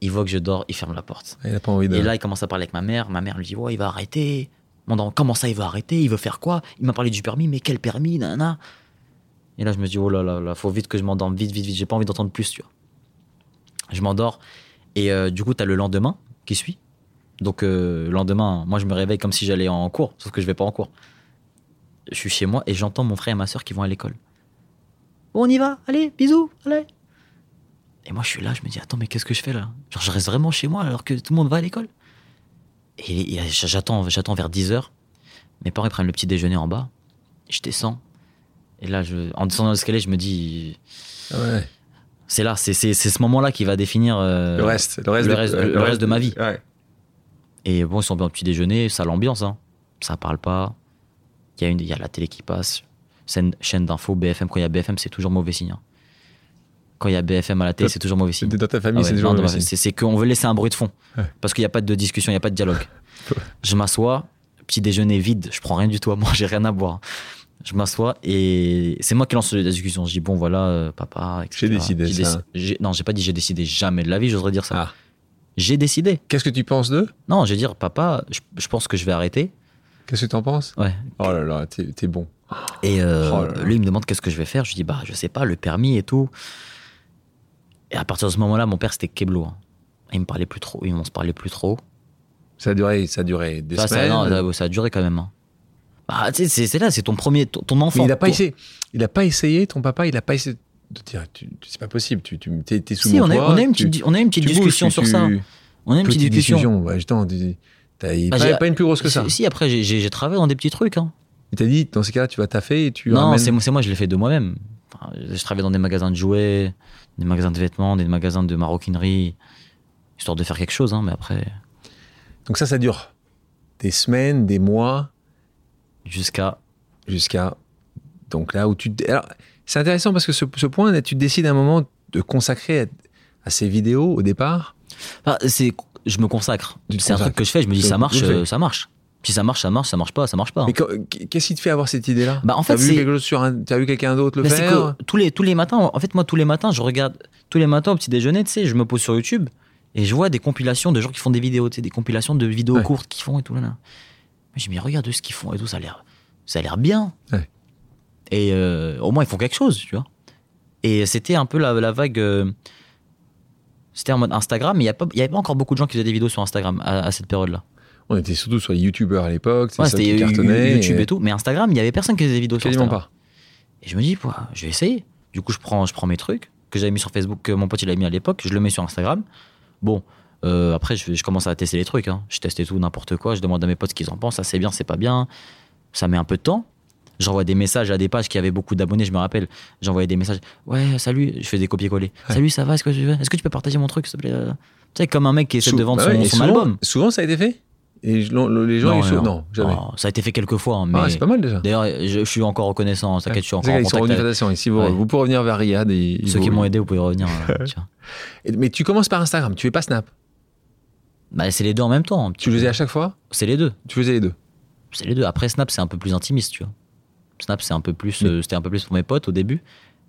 Il voit que je dors, il ferme la porte. Il a pas envie de. Et là, il commence à parler avec ma mère. Ma mère lui dit Ouais, il va arrêter. Mon daron, comment ça, il va arrêter? Il veut faire quoi? Il m'a parlé du permis, mais quel permis? Nanana. Et là, je me dis Oh là là, là, faut vite que je m'endorme, vite, vite, vite. J'ai pas envie d'entendre plus, tu vois. Je m'endors. Et euh, du coup, t'as le lendemain qui suit. Donc, euh, le lendemain, moi, je me réveille comme si j'allais en cours, sauf que je vais pas en cours. Je suis chez moi et j'entends mon frère et ma soeur qui vont à l'école. Bon, on y va Allez, bisous, allez. Et moi, je suis là, je me dis, attends, mais qu'est-ce que je fais là? Genre, je reste vraiment chez moi alors que tout le monde va à l'école Et, et j'attends, j'attends vers 10h. Mes parents ils prennent le petit déjeuner en bas. Je descends. Et là, je, en descendant l'escalier, je me dis, ouais. c'est là, c'est, ce moment-là qui va définir euh, Le reste, le reste, le de- reste- le reste de ma vie. Ouais. Et bon, ils sont bien au petit déjeuner, ça l'ambiance, hein. ça parle pas. Il y, a une- y a la télé qui passe, chaîne, chaîne d'infos, BFM. Quand il y a BFM, c'est toujours mauvais signe. hein. Quand il y a BFM à la télé, c'est toujours mauvais signe. Dans ta famille, Ah ouais, c'est toujours même c'est, qu'on veut laisser un bruit de fond. Ouais. Parce qu'il n'y a pas de discussion, il n'y a pas de dialogue. Je m'assois, petit déjeuner vide, je prends rien du tout à moi, j'ai rien à boire. Je m'assois et c'est moi qui lance la discussion. Je dis, bon, voilà, euh, papa. J'ai décidé ça. déci- Non, j'ai pas dit j'ai décidé, jamais de la vie, j'oserais dire ça. Ah. J'ai décidé. Qu'est-ce que tu penses d'eux? Non, je vais dire, papa, je, je pense que je vais arrêter. Qu'est-ce que tu en penses? Ouais. Oh là là, t'es bon. Et euh, Oh là là. lui, il me demande qu'est-ce que je vais faire. Je lui dis, bah, je sais pas, le permis et tout. Et à partir de ce moment-là, mon père, c'était Keblo. hein. Il me parlait plus trop, ils on se parlait plus trop. Ça a duré, ça a duré des Ça, ça, semaines. non, ça, ça a duré quand même. hein. Bah, c'est- là, c'est ton premier, ton, ton enfant. Mais il a pas Ton- essayé. Il a pas essayé. Ton papa, il a pas essayé de dire, c'est pas possible. Tu, tu t'es, t'es sous Si, mon on a, on a une petite, on a une petite bouges, discussion sur tu- ça. On a une petite, discussion. Ouais, attends, Bah, pas, une plus grosse que ça. Si, après, j'ai- travaillé dans des petits trucs. Hein. Il t'a dit, dans ces cas-là, tu vas taffer et tu Non, ramènes- c'est moi, c'est moi, je l'ai fait de moi-même. Enfin, je travaillais dans des magasins de jouets, des magasins de vêtements, des magasins de maroquinerie, histoire de faire quelque chose. Hein, mais après, Donc ça, ça dure des semaines, des mois, jusqu'à jusqu'à donc là où tu. Alors, c'est intéressant parce que ce, ce point, là, tu décides à un moment de consacrer à, à ces vidéos au départ. Enfin, c'est, je me consacre. C'est un truc que je fais. Je me dis, ça marche, euh, ça marche. Si ça marche, ça marche. Ça marche pas, ça marche pas. Mais qu'est-ce qui te fait avoir cette idée-là? Bah, en T'as fait, vu c'est- quelque chose sur un, t'as vu quelqu'un d'autre le faire? que tous les, tous les matins, en fait, moi, tous les matins, je regarde, tous les matins au petit déjeuner, tu sais, je me pose sur YouTube et je vois des compilations de gens qui font des vidéos, tu sais, des compilations de vidéos Ouais. courtes qu'ils font et tout là. là. Mais je me dis, mais regarde ce qu'ils font et tout, ça a l'air, ça a l'air bien. Ouais. Et euh, au moins, ils font quelque chose, tu vois. Et c'était un peu la, la vague. euh, c'était en mode Instagram, mais il n'y avait pas encore beaucoup de gens qui faisaient des vidéos sur Instagram à, à cette période-là. On était surtout sur les youtubeurs à l'époque, Ouais, c'était. YouTube et tout. Mais Instagram, il n'y avait personne qui faisait des vidéos sur Instagram. pas. Et je me dis, je vais essayer. Du coup, je prends, je prends mes trucs que j'avais mis sur Facebook, que mon pote il avait mis à l'époque, je le mets sur Instagram. Bon, euh, après, je, je commence à tester les trucs. hein. Je teste tout, n'importe quoi. Je demande à mes potes ce qu'ils en pensent. Ça, c'est bien, c'est pas bien. Ça met un peu de temps. J'envoie des messages à des pages qui avaient beaucoup d'abonnés, je me rappelle. J'envoyais des messages. Ouais, salut. Je fais des copier-coller. Ouais. Salut, ça va? Est-ce que, tu veux? Est-ce que tu peux partager mon truc, s'il te plaît? Tu sais, comme un mec qui essaie Sou- de vendre bah ouais, son, son souvent, album. Souvent, ça a été fait? Et je- le- les gens, ils sont. Non, jamais. Oh, ça a été fait quelques fois. hein, mais Ah, c'est pas mal déjà. D'ailleurs, je, je suis encore reconnaissant. T'inquiète, je suis C'est encore en Ils contact avec vous, Ouais. vous pouvez revenir vers Riyad. Et, ils ceux qui m'ont aidé. Vous pouvez revenir. euh, tu vois. Et- Mais tu commences par Instagram, tu fais pas Snap. Bah, c'est les deux en même temps. Tu faisais à chaque fois? C'est les deux. Tu faisais les deux? C'est les deux. Après Snap, c'est un peu plus intimiste, tu vois. Snap, c'est un peu plus, euh, c'était un peu plus pour mes potes au début.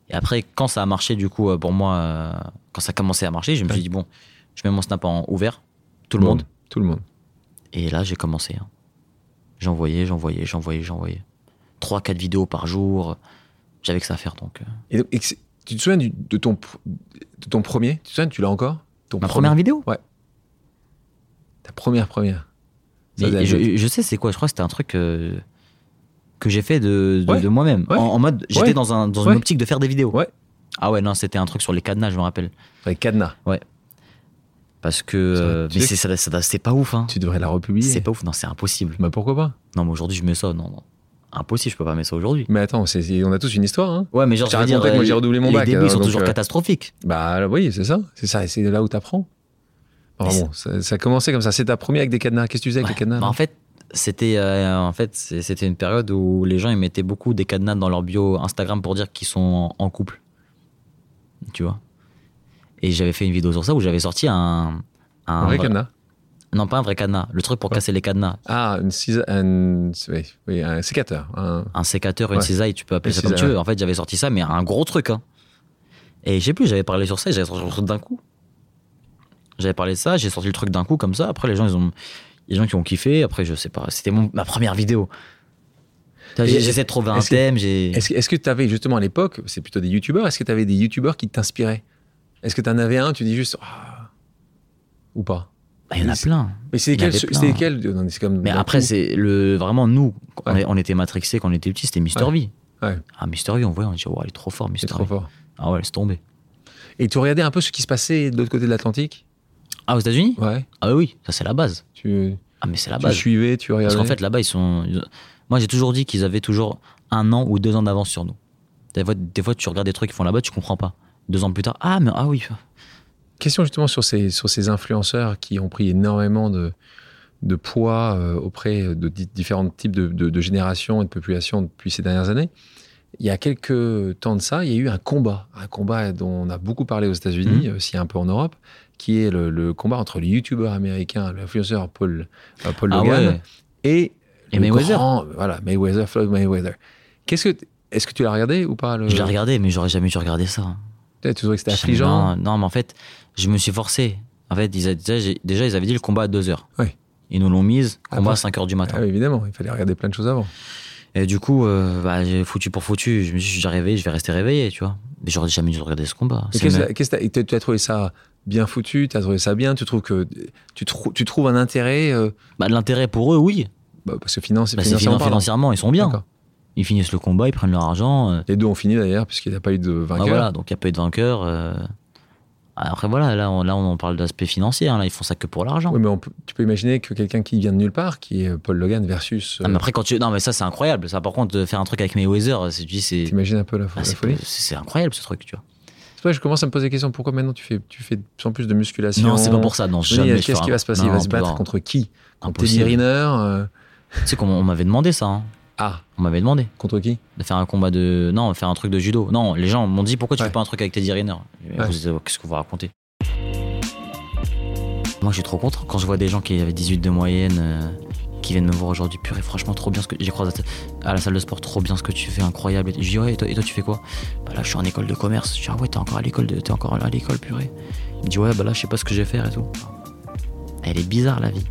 Et après, quand ça a marché, du coup, euh, pour moi, euh, quand ça a commencé à marcher, je me Ouais. suis dit bon, je mets mon Snap en ouvert, tout le monde. Tout le monde. Et là, j'ai commencé. hein. J'envoyais, j'envoyais, j'envoyais, j'envoyais. 3-4 vidéos par jour. j'avais que ça à faire. Donc. Et, donc- et que c'est- tu te souviens du- de, ton, de ton premier? Tu te souviens, tu l'as encore? Ton Ma premier- première vidéo? Ta première première. Ça, Mais je, je sais c'est quoi, je crois que c'était un truc euh, que j'ai fait de, de, Ouais. de moi-même. Ouais. En, en mode, j'étais Ouais. dans, un, dans Ouais. une optique de faire des vidéos. Ouais. Ah ouais, non, c'était un truc sur les cadenas, je me rappelle. Avec Cadenas. Parce que. euh, mais c'est, ça, ça- c'est pas ouf, hein. Tu devrais la republier. C'est pas ouf, non, c'est impossible. Bah pourquoi pas? Non, mais aujourd'hui, je mets ça, non, non. Impossible, je peux pas mettre ça aujourd'hui. Mais attends, on a tous une histoire. Hein Ouais, mais genre, Je dire, moi, j'ai euh, redoublé mon les bac, débuts alors, sont donc, toujours euh, catastrophiques. Bah oui, c'est ça. C'est ça. C'est là où t'apprends. Mais Vraiment, ça, ça a commencé comme ça. C'est ta première avec des cadenas. Qu'est-ce que tu faisais avec Ouais. les cadenas Bah, en fait, c'était euh, en fait c'était une période où les gens ils mettaient beaucoup des cadenas dans leur bio Instagram pour dire qu'ils sont en, en couple. Tu vois? Et j'avais fait une vidéo sur ça où j'avais sorti un un Un vrai vrai- cadenas. non pas un vrai cadenas, le truc pour casser les cadenas, Ah, une un, oui, oui, un sécateur. un- un sécateur, une Ouais. cisaille, tu peux appeler Une ça comme tu veux. En fait, j'avais sorti ça mais un gros truc hein. Et je sais plus, j'avais parlé sur ça, et j'avais sorti d'un coup. J'avais parlé de ça, j'ai sorti le truc d'un coup comme ça. Après les gens ils ont les gens qui ont kiffé. Après je sais pas, c'était mon- ma première vidéo. J'essaie de trouver un thème. Est-ce que- tu avais justement à l'époque, c'est plutôt des youtubeurs, est-ce que tu avais des youtubeurs qui t'inspiraient? Est-ce que tu en avais un, tu dis juste. Ah, ou pas? Ah, Il y en a plein. Mais c'est Il lesquels, comme Mais après, c'est le vraiment nous. On, est- était matrixés quand on était petits, c'était Mister Ouais. V. Ouais. Ah, Mister V, on voyait, on dit, oh, il est trop fort, Mister trop V. fort. Ah ouais, laisse tomber. Et tu regardais un peu ce qui se passait de l'autre côté de l'Atlantique? Ah, aux États-Unis Ouais. Ah oui, ça c'est la base. Tu, Ah, mais c'est la tu base. suivais, tu regardais Parce qu'en fait, là-bas, ils sont. Moi, j'ai toujours dit qu'ils avaient toujours un an ou deux ans d'avance sur nous. Des fois, des fois, tu regardes des trucs qu'ils font là-bas, tu comprends pas. Deux ans plus tard, ah, mais ah oui. Question justement sur ces, sur ces influenceurs qui ont pris énormément de, de poids euh, auprès de di- différents types de, de- de générations et de populations depuis ces dernières années. Il y a quelques temps de ça, il y a eu un combat, un combat dont on a beaucoup parlé aux États-Unis, aussi un peu en Europe, qui est le, le combat entre le youtubeur américain, l'influenceur Paul, euh, Paul Ah Logan, ouais. et Et le Mayweather. grand- voilà, Mayweather, Floyd Mayweather. Qu'est-ce que, est-ce que tu l'as regardé ou pas le... Je l'ai regardé, mais j'aurais jamais dû regarder ça. Tu trouvais que c'était affligeant? Non, non, mais en fait, je me suis forcé. En fait, ils avaient- déjà, ils avaient dit le combat à 2 heures. Ouais. Ils nous l'ont mise, combat Après- à 5 heures du matin. Ah oui, évidemment, il fallait regarder plein de choses avant. Et du coup, euh, bah, j'ai foutu pour foutu. Je me suis dit, je vais rester réveillé, tu vois. Mais j'aurais jamais dû regarder ce combat. Qu'est-ce que tu as trouvé ça bien foutu Tu as trouvé ça bien Tu trouves que tu, trou- tu trouves un intérêt euh, Bah, de l'intérêt pour eux, oui. bah, Parce que finance, Bah, financièrement ils sont bien. Ils finissent le combat, ils prennent leur argent. euh, Les deux ont fini d'ailleurs, puisqu'il n'y a pas eu de bah, vainqueur. voilà, donc il n'y a pas eu de vainqueur. Après, voilà, là, on, là, on parle d'aspect financier. hein, là, ils font ça que pour l'argent. Oui, mais on peut- tu peux imaginer que quelqu'un qui vient de nulle part, qui est Paul Logan versus. Ah, mais après, quand tu. Non, mais ça, c'est incroyable. Ça, par contre, de faire un truc avec Mayweather, c'est. tu dis, c'est. T'imagines un peu la, ah, la folie c'est incroyable ce truc, tu vois. Que je commence à me poser la question pourquoi maintenant tu fais, tu fais de plus en plus de musculation Non, c'est pas pour ça. Non, Qu'est-ce qui va se passer? Non, Il va se battre contre qui? Contre Teddy Impossible. Riner euh, Tu sais qu'on on m'avait demandé ça. hein. Ah, On m'avait demandé contre qui? De faire un combat de. Non, faire un truc de judo. Non, les gens m'ont dit pourquoi tu Ouais. fais pas un truc avec Teddy Riner? Ouais. Euh, Qu'est-ce que vous racontez? Moi, je suis trop content quand je vois des gens qui avaient 18 de moyenne. euh, qui viennent me voir aujourd'hui, purée, franchement, trop bien ce que. J'ai croisé à la salle de sport, trop bien ce que tu fais, incroyable. Je dis, ouais, et toi, et toi, tu fais quoi? Bah là, je suis en école de commerce. Je dis, ah ouais, t'es encore à l'école, de... t'es encore à l'école, purée. Il me dit, ouais, bah là, je sais pas ce que je vais faire et tout. Elle est bizarre, la vie.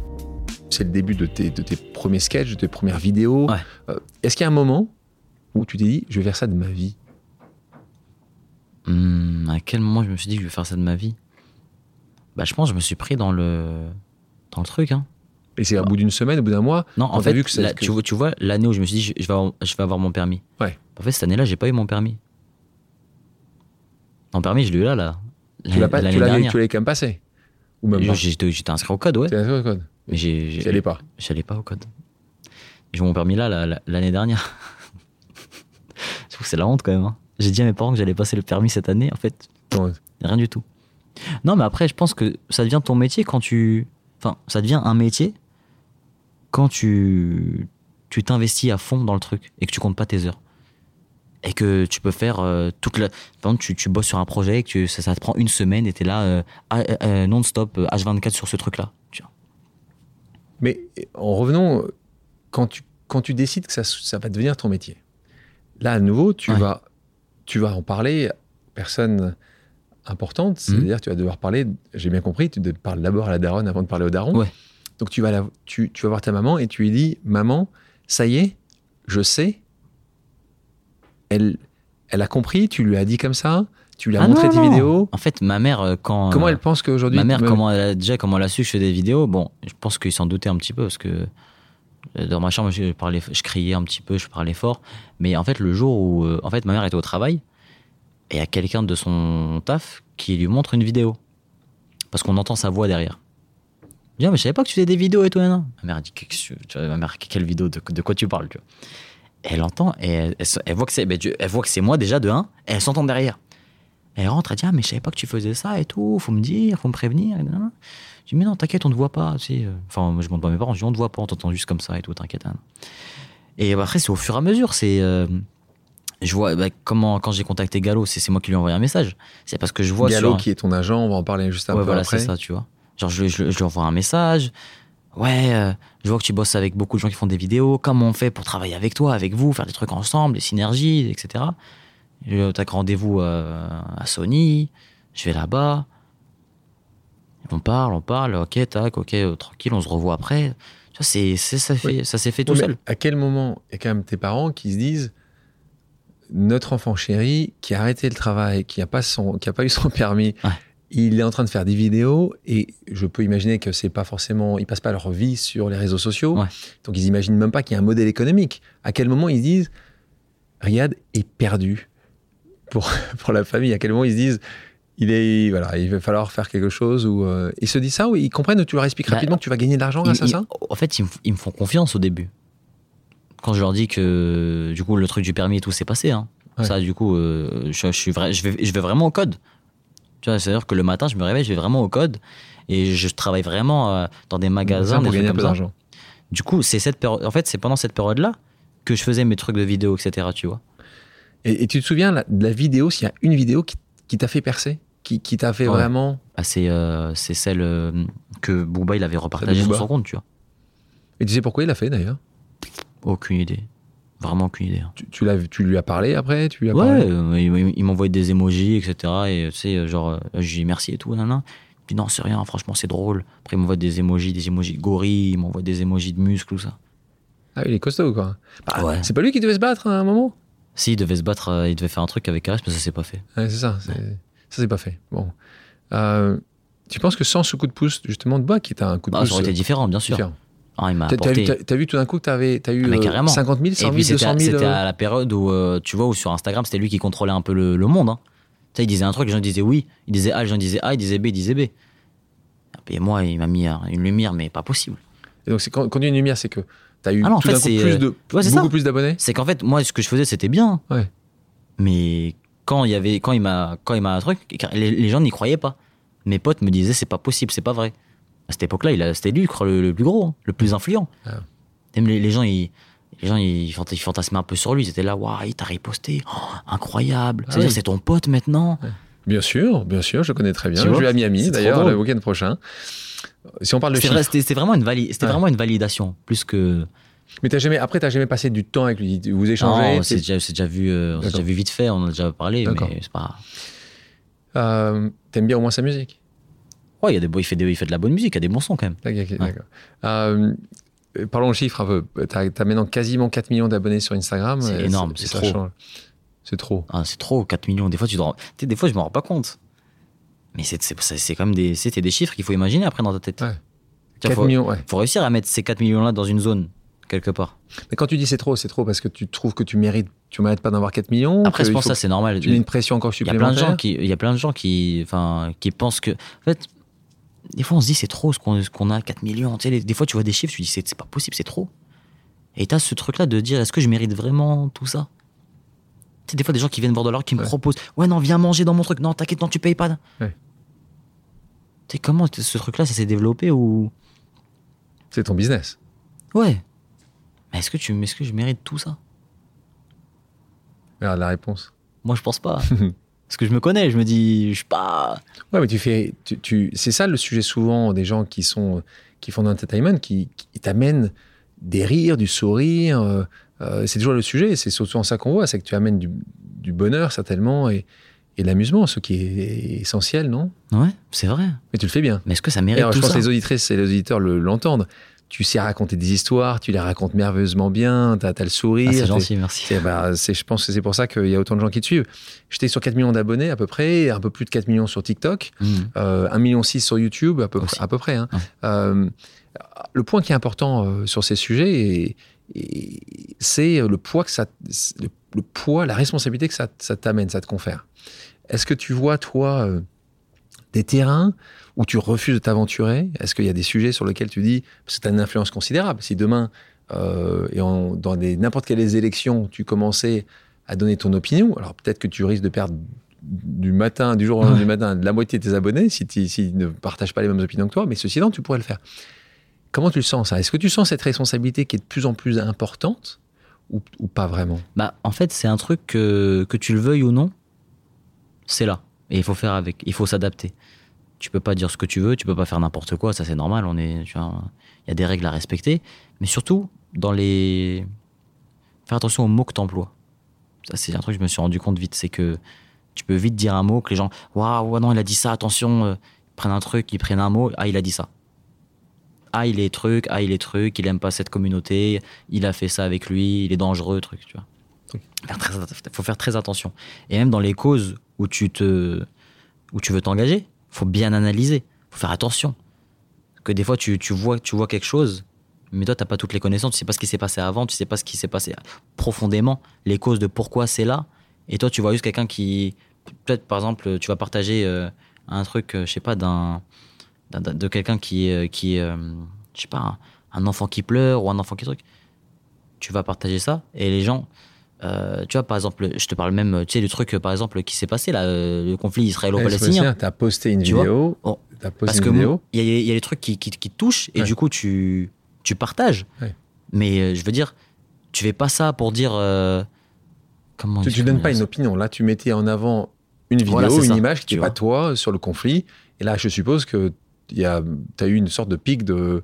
C'est le début de tes, de tes premiers sketchs, de tes premières vidéos. Ouais. Euh, Est-ce qu'il y a un moment où tu t'es dit, je vais faire ça de ma vie? Hmm, à quel moment je me suis dit que je vais faire ça de ma vie? Bah, je pense que je me suis pris dans le, dans le truc, hein. Et c'est au bout d'une semaine, au bout d'un mois Non, en fait, vu que ça- là, que- tu, vois, tu vois, l'année où je me suis dit, je, je vais, avoir, je vais avoir mon permis. Ouais. En fait, cette année-là, j'ai pas eu mon permis. Mon permis, je l'ai eu là, là. Tu l'as quand même passé Ou même pas J'étais inscrit au code, ouais. C'est un code. Mais j'ai, Tu allais pas. j'allais pas au code. J'ai mon permis là, l'année dernière. je trouve que c'est la honte quand même. hein. J'ai dit à mes parents que j'allais passer le permis cette année. En fait, Rien du tout. Non, mais après, je pense que ça devient ton métier quand tu. Enfin, ça devient un métier quand tu tu t'investis à fond dans le truc et que tu comptes pas tes heures. Et que tu peux faire euh, toute la. Par exemple, tu, tu bosses sur un projet et que tu- ça, ça te prend une semaine et t'es là euh, ah, euh, non-stop, euh, H24 sur ce truc-là. Mais en revenant, quand tu, quand tu décides que ça, ça va devenir ton métier, là, à nouveau, tu, Ouais. vas, tu vas en parler aux personnes importantes, Mhm. c'est-à-dire tu vas devoir parler, j'ai bien compris, tu parles d'abord à la daronne avant de parler au daron. Ouais. Donc tu vas, la- tu, tu vas voir ta maman et tu lui dis, maman, ça y est, je sais, elle, elle a compris, tu lui as dit comme ça, tu lui as Ah montré non, tes non. vidéos? En fait, ma mère, euh, quand. Comment euh, elle pense qu'aujourd'hui. Ma mère, comment elle a, déjà, comment elle a su que je fais des vidéos, bon, je pense qu'il s'en doutait un petit peu parce que euh, dans ma chambre, je, parlais, je criais un petit peu, je parlais fort. Mais en fait, le jour où. en fait, ma mère était au travail et il y a quelqu'un de son taf qui lui montre une vidéo. Parce qu'on entend sa voix derrière. Je dis, ah, mais je savais pas que tu faisais des vidéos et tout, non Ma mère dit, tu vois, ma mère, quelle vidéo de, de quoi tu parles, tu vois? Et elle entend et elle, elle se- elle voit que c'est ben, elle voit que c'est moi déjà de 1 et elle s'entend derrière. Elle rentre, elle dit Ah, mais je savais pas que tu faisais ça et tout, faut me dire, faut me prévenir. Je dis Mais non, t'inquiète, on ne voit pas. Tu sais. euh. Enfin, je montre pas à mes parents, je dis On ne voit pas, on t'entend juste comme ça et tout, t'inquiète. hein. Et après, c'est au fur et à mesure. C'est. euh, je vois bah, comment, quand j'ai contacté Gallo, c'est c'est moi qui lui ai envoyé un message. C'est parce que je vois Gallo, sur. qui est ton agent, on va en parler juste un Ouais, peu voilà, après. c'est ça, tu vois. Genre, je, je- je lui envoie un message. Ouais, euh, je vois que tu bosses avec beaucoup de gens qui font des vidéos. Comment on fait pour travailler avec toi, avec vous, faire des trucs ensemble, des synergies, etc. Je- T'as rendez-vous euh, à Sony. Je vais là-bas. On parle, on parle. Ok, tac, ok, euh, tranquille, on se revoit après. Tu vois, c'est, ça, fait, ça s'est fait tout Ouais, seul. À quel moment il y a quand même tes parents qui se disent notre enfant chéri qui a arrêté le travail, qui n'a pas, son- qui a pas eu son permis, Ouais. il est en train de faire des vidéos et je peux imaginer que c'est pas forcément, ils passent pas leur vie sur les réseaux sociaux, donc ils imaginent même pas qu'il y a un modèle économique. À quel moment ils se disent Riyad est perdu pour, pour la famille À quel moment ils se disent il est voilà, il va falloir faire quelque chose ou euh, ils se disent ça ou ils comprennent ou tu leur expliques Bah, rapidement que tu vas gagner de l'argent grâce à ça en fait, ils me, ils me font confiance au début. Quand je leur dis que du coup le truc du permis et tout s'est passé, hein. Ouais. ça du coup, euh, je, je suis vrai, je vais, je vais vraiment au code. Tu vois, c'est-à-dire que le matin, je me réveille, je vais vraiment au code et je travaille vraiment euh, dans des magasins, pour des gagner trucs un comme peu ça. Du coup, c'est cette période. En fait, c'est pendant cette période-là que je faisais mes trucs de vidéo, etc. Tu vois. Et, et tu te souviens la- de la vidéo, s'il y a une vidéo qui, qui t'a fait percer Qui, qui t'a fait Ouais. vraiment. Ah, c'est euh, c'est celle euh, que Booba il avait repartagée sur son compte, tu vois. Et tu sais pourquoi il l'a fait d'ailleurs? Aucune idée. Vraiment aucune idée. hein. tu, tu, l'as, tu lui as parlé après? Tu lui as Ouais, parlé? euh, il, il m'envoie des emojis, etc. Et tu sais, euh, genre, je lui dis merci et tout, nanana. Dis non, c'est rien, franchement, c'est drôle. Après, il m'envoie des emojis, des emojis de gorille, il m'envoie des emojis de muscles, tout ça. Ah, il est costaud quoi. Bah, Ouais. C'est pas lui qui devait se battre à un moment? Si, il devait se battre, euh, il devait faire un truc avec Karis, mais ça s'est pas fait. Ouais, C'est ça. Ça, c'est pas fait. Bon. Euh, tu penses que sans ce coup de pouce, justement, de bas, qui est un coup de Ah, pouce ça aurait été différent, bien sûr. différent. Ah, il m'a T'as, vu, t'as- t'as vu tout d'un coup que t'avais, t'as eu Ah, mais euh, carrément. 50 000, 100 Et 000, puis c'était 200 à, 000 c'était euh, à la période où, euh, tu vois, où sur Instagram, c'était lui qui contrôlait un peu le, le monde. Hein. Tu sais, il disait un truc, les gens disaient oui. Il disait A, les gens disaient A, il disait B, il disait B. Et moi, il m'a mis euh, une lumière, mais pas possible. Et donc, c'est quand, quand il y a une lumière, c'est que t'as eu Ah non, en tout fait, d'un coup c'est, plus euh, de, ouais, c'est beaucoup ça. plus d'abonnés? C'est qu'en fait, moi, ce que je faisais, c'était bien. Ouais. Mais quand il y avait, quand il m'a, quand il m'a un truc, les, les gens n'y croyaient pas. Mes potes me disaient, c'est pas possible, c'est pas vrai. À cette époque-là, il a- c'était lui, je crois, le, le plus gros, hein, le plus influent. Ah. Même les, les gens, ils, les gens, ils fantasmaient un peu sur lui. Ils étaient là, waouh, il t'a riposté, Oh, incroyable. Ah C'est-à-dire, oui. c'est ton pote maintenant. Bien sûr, bien sûr, je le connais très bien. Tu Je vois, vais à Miami, d'ailleurs, le week-end prochain. Si on parle de C'était chiffres. vrai, c'était vraiment une vali- c'était Ouais. vraiment une validation, plus que. Mais t'as jamais, après, t'as jamais passé du temps avec lui. Vous échangez. Non, c'est déjà, c'est déjà vu, euh, on s'est déjà vu vite fait, on en a déjà parlé, D'accord. mais c'est pas. Euh, T'aimes bien au moins sa musique? Ouais, il y a des, beaux- il fait des, il fait de la bonne musique, il y a des bons sons quand même. D'accord, ok, d'accord. Euh, parlons chiffres un peu. T'as as maintenant quasiment 4 millions d'abonnés sur Instagram. C'est énorme, c'est ça trop. change. C'est trop. Ah, c'est trop, 4 millions. Des fois, tu te rends- tu sais, des fois, je me rends pas compte. Mais c'est c'est- quand même des, c'était des chiffres qu'il faut imaginer après dans ta tête. Ouais. Tu 4 vois, faut, millions, ouais. faut réussir à mettre ces 4 millions-là dans une zone, quelque part. Mais quand tu dis c'est trop, c'est trop parce que tu trouves que tu mérites, tu mérites pas d'avoir 4 millions. Après, je pense ça, c'est normal. Tu mets une pression encore Il y a plein de supplémentaire. gens qui, il y a plein de gens qui, enfin, qui pensent que, en fait, des fois, on se dit c'est trop ce qu'on qu'on a, 4 millions. Tu sais, des fois, tu vois des chiffres, tu dis c'est c'est pas possible, c'est trop. Et t'as ce truc-là de dire est-ce que je mérite vraiment tout ça? Tu sais, des fois, des gens qui viennent voir de l'or qui me Ouais. proposent ouais, non, viens manger dans mon truc. Non, t'inquiète, non, tu payes pas. Ouais. Tu sais, comment ce truc-là, ça s'est développé ou? C'est ton business. Ouais. Mais est-ce que, tu, est-ce que je mérite tout ça? Regarde la réponse. Moi, je pense pas. Parce que je me connais, je me dis, je suis pas. Ouais, mais tu fais, tu, tu- c'est ça le sujet souvent des gens qui sont, qui font de l'entertainment, qui, qui t'amènent des rires, du sourire. euh, euh, c'est toujours le sujet. C'est souvent ça qu'on voit, c'est que tu amènes du, du bonheur certainement et, et de l'amusement, ce qui est essentiel, non? Ouais, c'est vrai. Mais tu le fais bien. Mais est-ce que ça mérite alors, je tout pense ça? que les auditrices et les auditeurs le- l'entendent. tu sais raconter des histoires, tu les racontes merveilleusement bien, tu as, le sourire. Ah, c'est gentil, merci. Bah, je pense que c'est pour ça qu'il y a autant de gens qui te suivent. J'étais sur 4 millions d'abonnés à peu près, un peu plus de 4 millions sur TikTok, Mm. euh, 1,6 million sur YouTube à peu, Aussi. près- à peu près. hein. Euh, le point qui est important euh, sur ces sujets, et- et c'est le poids que ça, le, le poids, la responsabilité que ça, ça t'amène, ça te confère. Est-ce que tu vois, toi, euh, des terrains où tu refuses de t'aventurer? Est-ce qu'il y a des sujets sur lesquels tu dis, parce que tu as une influence considérable, si demain, euh, et en- dans n'importe quelles élections, tu commençais à donner ton opinion, alors peut-être que tu risques de perdre du matin, du jour au lendemain du matin, la moitié de tes abonnés si tu s'ils ne partagent pas les mêmes opinions que toi, mais ceci étant, tu pourrais le faire. Comment tu le sens ça? Est-ce que tu sens cette responsabilité qui est de plus en plus importante ou, pas vraiment? Bah, en fait, c'est un truc que, tu le veuilles ou non, c'est là. Et il faut faire avec. Il faut s'adapter. Tu peux pas dire ce que tu veux, tu peux pas faire n'importe quoi, ça c'est normal. On est, il y a des règles à respecter. Mais surtout, dans les. Faire attention aux mots que tu emploies. Ça, c'est un truc que je me suis rendu compte vite. C'est que tu peux vite dire un mot que les gens. Waouh, non, il a dit ça, attention. euh, Ils prennent un truc, ils prennent un mot. Ah, il a dit ça. Ah, il est truc, ah, il est truc, il aime pas cette communauté, il a fait ça avec lui, il est dangereux, truc, tu vois. Très- faut faire très attention. Et même dans les causes où tu te, où tu veux t'engager, faut bien analyser, faut faire attention. Que des fois tu, tu vois, tu vois quelque chose, mais toi t'as pas toutes les connaissances, tu sais pas ce qui s'est passé avant, tu sais pas ce qui s'est passé profondément, les causes de pourquoi c'est là. Et toi tu vois juste quelqu'un qui, peut-être par exemple, tu vas partager euh, un truc, euh, je sais pas, d'un- de quelqu'un qui, est, qui, est, euh, je sais pas, un, un enfant qui pleure ou un enfant qui truc. Tu vas partager ça et les gens, euh, tu vois, par exemple, je te parle même, tu sais, du truc, euh, par exemple, qui s'est passé là, euh, le conflit israélo-palestinien. Tu as posté une Tu vidéo. Oh, t'as posté Parce une que il y, y a des trucs qui, qui, qui te touchent et Ouais. du coup, tu, tu partages. Ouais. Mais euh, je veux dire, tu fais pas ça pour dire. euh, comment Tu, tu donnes pas une opinion. Là, tu mettais en avant une vidéo, Voilà, une ça, image qui n'est pas toi sur le conflit. Et là, je suppose que tu as eu une sorte de pic de,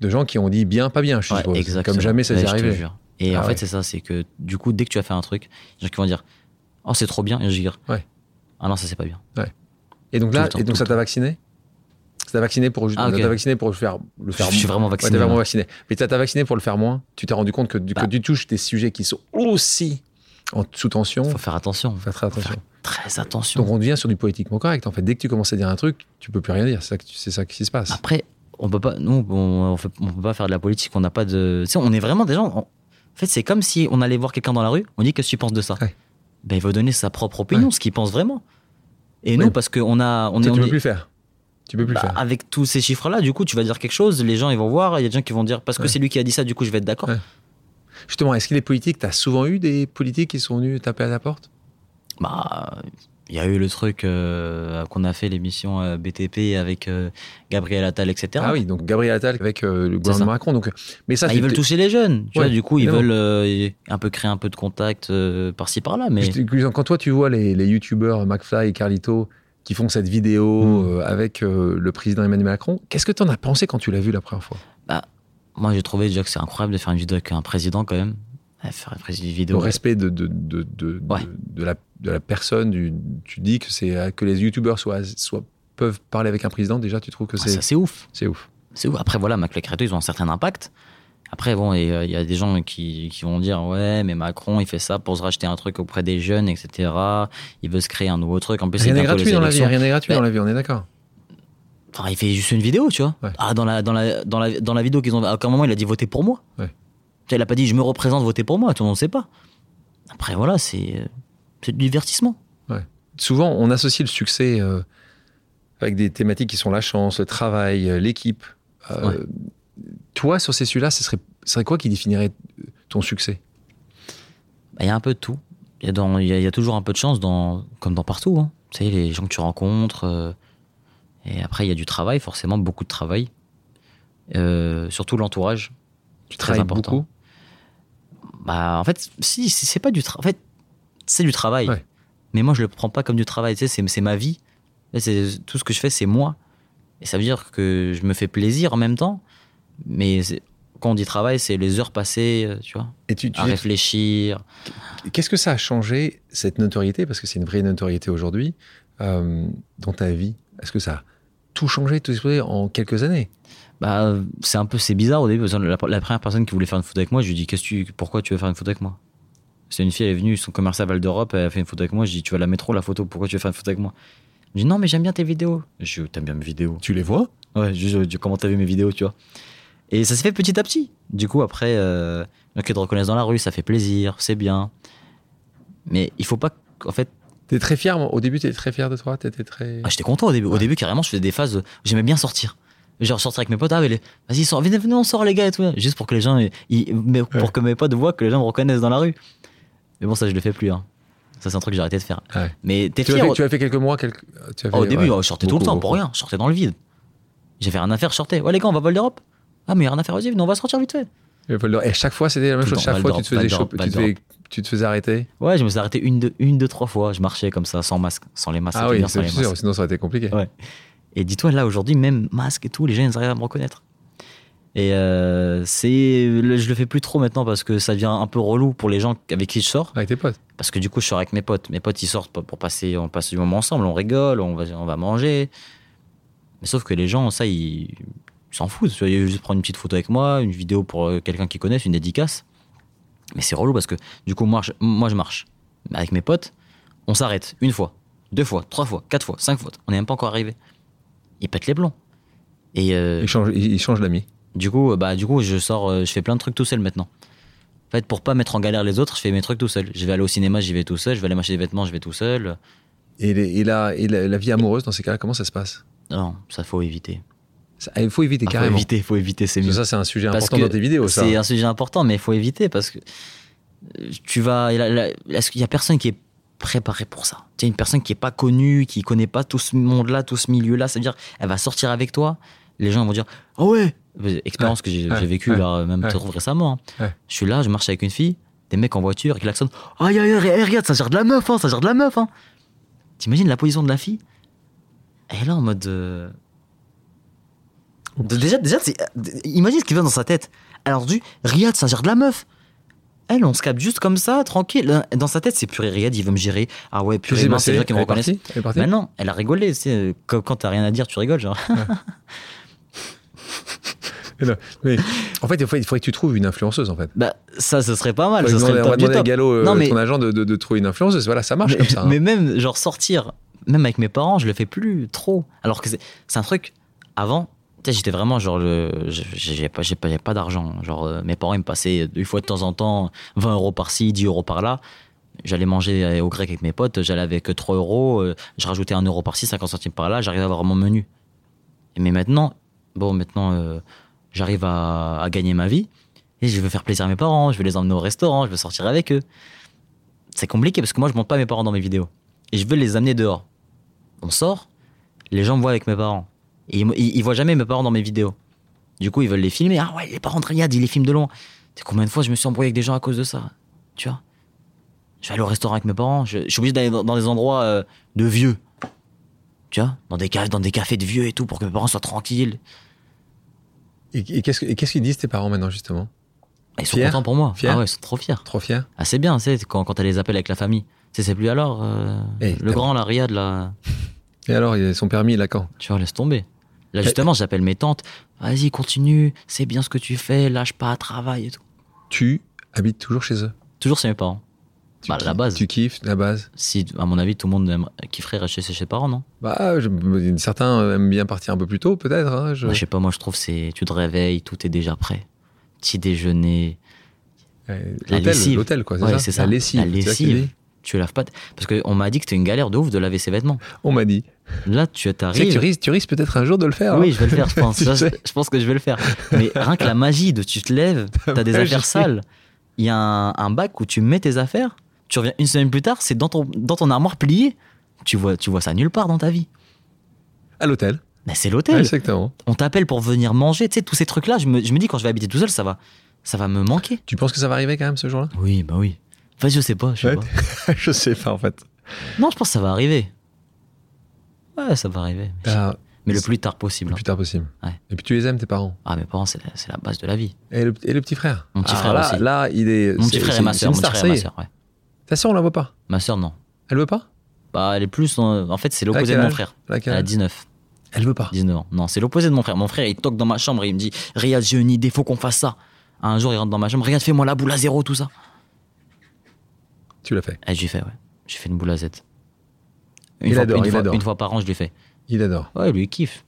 de gens qui ont dit bien, pas bien, je Ouais, suppose. exactement. Comme jamais ça Ouais, s'est arrivé. Et Ah en ouais. fait, c'est ça, c'est que du coup, dès que tu as fait un truc, il y a des gens qui vont dire Oh, c'est trop bien. Et je vais dire Ouais. Ah non, ça c'est pas bien. Et donc Tout là, temps, et donc tout ça t'a vacciné? Ça t'a vacciné pour Ah, ok. ça t'a vacciné pour le faire le faire Je suis vraiment Ouais, vacciné. t'es vraiment vacciné. Mais ça t'a vacciné pour le faire moins? Tu t'es rendu compte que, du- que Bah. tu touches des sujets qui sont aussi en sous tension. Faut faire attention. Faut faire très attention. Très attention. Donc on devient sur du politiquement correct. En fait, dès que tu commences à dire un truc, tu peux plus rien dire. C'est ça, qui se passe. Après, on peut pas, nous, on, on, fait- on peut pas faire de la politique. On n'a pas de. Tu sais, on est vraiment des gens. on- en fait, c'est comme si on allait voir quelqu'un dans la rue. On dit qu'est-ce que tu penses de ça? Ouais. Ben, il va donner sa propre opinion, ce qu'il pense vraiment. Et Oui. nous, parce qu'on a, on est, tu peux est- plus faire. Tu peux plus bah, faire. avec tous ces chiffres-là, du coup, tu vas dire quelque chose. Les gens, ils vont voir. Il y a des gens qui vont dire parce que Ouais. c'est lui qui a dit ça. Du coup, je vais être d'accord. Justement, est-ce que les politiques, tu as souvent eu des politiques qui sont venus taper à la porte? Bah, il y a eu le truc euh, qu'on a fait l'émission euh, BTP avec euh, Gabriel Attal, etc. Ah oui, donc Gabriel Attal avec le ça. gouvernement Macron. Donc, mais ça, Ah, ils veulent toucher les jeunes. Tu Ouais, vois, du coup, ils veulent un peu créer un peu de contact par-ci par-là. Mais Quand toi, tu vois les, les youtubeurs McFly et Carlito qui font cette vidéo Mm. euh, avec le président Emmanuel Macron, qu'est-ce que tu en as pensé quand tu l'as vu la première fois? Moi, j'ai trouvé déjà que c'est incroyable de faire une vidéo avec un président quand même. Faire une vidéo. Au respect de, de, de, de, Ouais. de, la, de la personne, du- tu dis que, c'est, euh, que les youtubeurs soient, soient, peuvent parler avec un président, déjà, tu trouves que Ah, c'est, c'est ouf. c'est ouf. C'est ouf. Après, voilà, Mac Creto, ils ont un certain impact. Après, bon, et, euh, il y a des gens qui, qui vont dire Ouais, mais Macron, il fait ça pour se racheter un truc auprès des jeunes, etc. Il veut se créer un nouveau truc. En plus, Rien n'est gratuit dans la vie, élections. rien n'est gratuit dans la vie, on est d'accord. Enfin, il fait juste une vidéo, tu vois. Ouais. Ah, dans la, dans, la, dans, la, dans la vidéo qu'ils ont. À aucun moment, il a dit votez pour moi. Ouais. Il a pas dit je me représente, votez pour moi. Tout le monde ne sait pas. Après, voilà, c'est c'est du divertissement. Souvent, on associe le succès euh, avec des thématiques qui sont la chance, le travail, euh, l'équipe. Euh. Toi, sur ces sujets-là, ce serait, ce serait quoi qui définirait ton succès? Bah, Il y a un peu de tout. Il y, a dans- il y a- il y a toujours un peu de chance, dans, comme dans partout. hein. Tu sais, les gens que tu rencontres. euh, et après, il y a du travail, forcément, beaucoup de travail. Euh, surtout l'entourage. Tu Très important. beaucoup? Bah, en fait, si, c'est pas du travail. En fait, c'est du travail. Ouais. Mais moi, je le prends pas comme du travail. Tu sais, c'est, ma vie. Tout ce que je fais, c'est moi. Et ça veut dire que je me fais plaisir en même temps. Mais quand on dit travail, c'est les heures passées, euh, tu vois, Et tu, tu à réfléchir. Qu'est-ce que ça a changé, cette notoriété, parce que c'est une vraie notoriété aujourd'hui, euh, dans ta vie Est-ce que ça a tout changé, tout explosé en quelques années. Bah, c'est un peu c'est bizarre au début. La, la première personne qui voulait faire une photo avec moi, je lui dis qu'est-ce que tu, pourquoi tu veux faire une photo avec moi? C'est une fille, elle est venue, son commercial Val d'Europe, elle a fait une photo avec moi. Je dis tu vas la mettre où la photo Pourquoi tu veux faire une photo avec moi? Je dis non, mais j'aime bien tes vidéos. Je dis t'aimes bien mes vidéos Tu les vois? Ouais, je, je, je- comment t'as vu mes vidéos, tu vois? Et ça s'est fait petit à petit. Du coup, après, euh, ils te reconnaissent dans la rue, ça fait plaisir, c'est bien. Mais il faut pas. En fait, T'es très fier, moi. au début, t'étais très fier de toi, t'étais très... ah, j'étais content au début. Au début, carrément, je faisais des phases. J'aimais bien sortir. Genre sortir avec mes potes, ah, les- vas-y, sors, venez, venez, on sort les gars et tout. Juste pour que les gens, ils- mais pour Ouais. que mes potes voient que les gens me reconnaissent dans la rue. Mais bon, ça, je le fais plus. Hein. Ça, c'est un truc que j'ai arrêté de faire. Ouais. Mais t'es Tu, as fier. fait, tu as fait quelques mois, quelques... tu as au fait- début, ouais, oh, je sortais tout le beaucoup, temps pour rien. Je sortais dans le vide. J'avais rien à faire, je sortais. Ouais, les gars, on va à Val d'Europe. Ah, mais y a rien à faire, vas-y, on va sortir vite fait. Et chaque fois, c'était la même Tout chose. Chaque fois, tu te faisais Val choper- d'Europe, tu te Val fais- tu te faisais arrêter? Ouais, je me suis arrêté une, deux, une, deux, trois fois. Je marchais comme ça, sans masque, sans les masques. Ah oui, c'est sûr, sinon ça aurait été compliqué. Ouais. Et dis-toi, là, aujourd'hui, même masque et tout, les gens, ils arrivent à me reconnaître. Et euh, c'est, je le fais plus trop maintenant parce que ça devient un peu relou pour les gens avec qui je sors. Avec tes potes. Parce que du coup, je sors avec mes potes. Mes potes, ils sortent pour passer, on passe du moment ensemble, on rigole, on va, on va manger. Mais sauf que les gens, ça, ils s'en foutent. Tu Ils veulent juste prendre une petite photo avec moi, une vidéo pour euh, quelqu'un qu'ils connaissent, une dédicace. Mais c'est relou parce que du coup, moi, je, moi, je marche. Avec mes potes, on s'arrête une fois, deux fois, trois fois, quatre fois, cinq fois. On n'est même pas encore arrivé. Ils pètent les plombs. Et euh, Il change, il change d'amis. du coup, bah, du coup, je sors, euh, je fais plein de trucs tout seul maintenant. En fait, pour pas mettre en galère les autres, je fais mes trucs tout seul. Je vais aller au cinéma, j'y vais tout seul. Je vais aller m'acheter des vêtements, je vais tout seul. Et, les- et la, et la, la vie amoureuse, dans ces cas-là, comment ça se passe? Non, ça faut éviter. Il faut éviter Ah, faut carrément. éviter, faut éviter, c'est Parce que mieux. ça, c'est un sujet Parce important dans tes vidéos. Ça. C'est un sujet important, mais il faut éviter parce que euh, tu vas. Il y a- là, est-ce qu'il y a personne qui est préparé pour ça? Tu sais, une personne qui est pas connue, qui connaît pas tout ce monde-là, tout ce milieu-là, c'est-à-dire, elle va sortir avec toi. Les gens vont dire, ah ouais, expérience que j'ai ouais, vécue ouais, là, même récemment. hein. Ouais. Je suis là, je marche avec une fille, des mecs en voiture qui klaxonnent, aïe aïe aïe, regarde, ça gère de la meuf, hein, ça gère de la meuf. Hein. T'imagines la position de la fille? Elle est là en mode. euh, déjà, déjà c'est- euh, imagine ce qui va dans sa tête. Alors, du Riyad, ça gère de la meuf. Elle, on se capte juste comme ça, tranquille. Dans sa tête, c'est purée, Riyad, il veut me gérer. Ah ouais, purée, c'est mince, c'est passé, les gens qui me reconnaissent. Mais non, elle a rigolé. euh, Quand, t'as rien à dire, tu rigoles, genre. Mais en fait, il faudrait, il faudrait que tu trouves une influenceuse, en fait. Bah, ça, ce serait pas mal. Ça serait on le va top du demander à top. Gallo, euh, Non, mais- ton agent, de, de- de trouver une influenceuse. Voilà, ça marche mais, comme ça. hein. mais même, genre, sortir, même avec mes parents, je le fais plus trop. Alors que c'est c'est un truc. Avant, j'étais vraiment genre. J'ai pas, pas, pas d'argent. Genre, euh, mes parents, ils me passaient une fois de temps en temps 20 euros par-ci, 10 euros par-là. J'allais manger euh, au grec avec mes potes, j'allais avec 3 euros, euh, je rajoutais 1 euro par-ci, 50 centimes par-là, j'arrivais à avoir mon menu. Mais maintenant, bon, maintenant, euh, j'arrive à, à gagner ma vie et je veux faire plaisir à mes parents, je veux les emmener au restaurant, je veux sortir avec eux. C'est compliqué parce que moi, je monte pas mes parents dans mes vidéos et je veux les amener dehors. On sort, les gens me voient avec mes parents. Et ils, ils, ils voient jamais mes parents dans mes vidéos. Du coup, ils veulent les filmer. Ah ouais, les parents de Riyad, ils les filment de loin. Tu sais combien de fois je me suis embrouillé avec des gens à cause de ça Tu vois? Je vais aller au restaurant avec mes parents. Je, je suis obligé d'aller dans, dans des endroits euh, de vieux. Tu vois? Dans des, dans des cafés de vieux et tout pour que mes parents soient tranquilles. Et, et qu'est-ce qu'ils disent tes parents maintenant, justement? Ils sont Fiers? contents pour moi. Fiers? ah ouais, ils sont trop fiers. Trop fiers? Ah, c'est bien, c'est quand, quand elle les appelle avec la famille. Tu sais, c'est plus alors. euh, Eh, le grand, là, Riyad, là. Et alors, il a son permis, a quand? Tu vois, laisse tomber. Là, justement, j'appelle mes tantes. Vas-y, continue. C'est bien ce que tu fais. Lâche pas, travaille et tout. Tu habites toujours chez eux? Toujours chez mes parents. Tu Bah, la base. Tu kiffes, la base? Si, à mon avis, tout le monde kifferait rester chez ses parents, non? Bah, je- certains aiment bien partir un peu plus tôt, peut-être. hein, je- Bah, Je sais pas, moi, je trouve c'est tu te réveilles, tout est déjà prêt. Petit déjeuner, L'hôtel, l'hôtel, quoi, c'est Ouais, ça? c'est ça. La lessive. Tu laves pas. Parce qu'on m'a dit que c'était une galère de ouf de laver ses vêtements. On m'a dit. Là, tu t'arrives. tu risques, tu risques peut-être un jour de le faire. Oui, hein. je vais le faire, je pense. Tu Ça, sais. je pense que je vais le faire. Mais rien que la magie de tu te lèves, t'as des affaires sales. Il y a un, un bac où tu mets tes affaires. Tu reviens une semaine plus tard, c'est dans ton, dans ton armoire pliée. Tu vois, tu vois ça nulle part dans ta vie. À l'hôtel. Mais c'est l'hôtel. exactement. On t'appelle pour venir manger. Tu sais, tous ces trucs-là, je me, je me dis quand je vais habiter tout seul, ça va, ça va me manquer. Tu penses que ça va arriver quand même ce jour-là? Oui, bah oui. Enfin, je sais pas, je sais Ouais. pas. Je sais pas en fait. Non, je pense que ça va arriver. Ouais, ça va arriver. Mais, mais le plus tard possible. le plus tard possible. Ouais. Et puis tu les aimes tes parents? Ah, mes parents, c'est la, la base de la vie. Et le, et le petit frère? Mon petit Ah, frère là, aussi. Là, il est. Mon petit frère et ma soeur. Mon petit star, frère et ma soeur, ouais. Ta soeur, on la voit pas? Ma soeur, non. Elle veut pas? Bah, elle est plus. En, en fait, c'est l'opposé de mon frère. Elle? a quel Elle a âge 19. Elle veut pas? 19 ans. Non, c'est l'opposé de mon frère. Mon frère, il toque dans ma chambre et il me dit Riyad, j'ai une idée, faut qu'on fasse ça. Un jour, il rentre dans ma chambre Riyad, fais-moi la boule à zéro, tout ça. Tu l'as fait. Et j'ai fait, ouais. J'ai fait une boule à Z. Une, Il fois, adore, une il fois- adore. une fois par an, je l'ai fait. Il adore. Ouais, lui, il kiffe.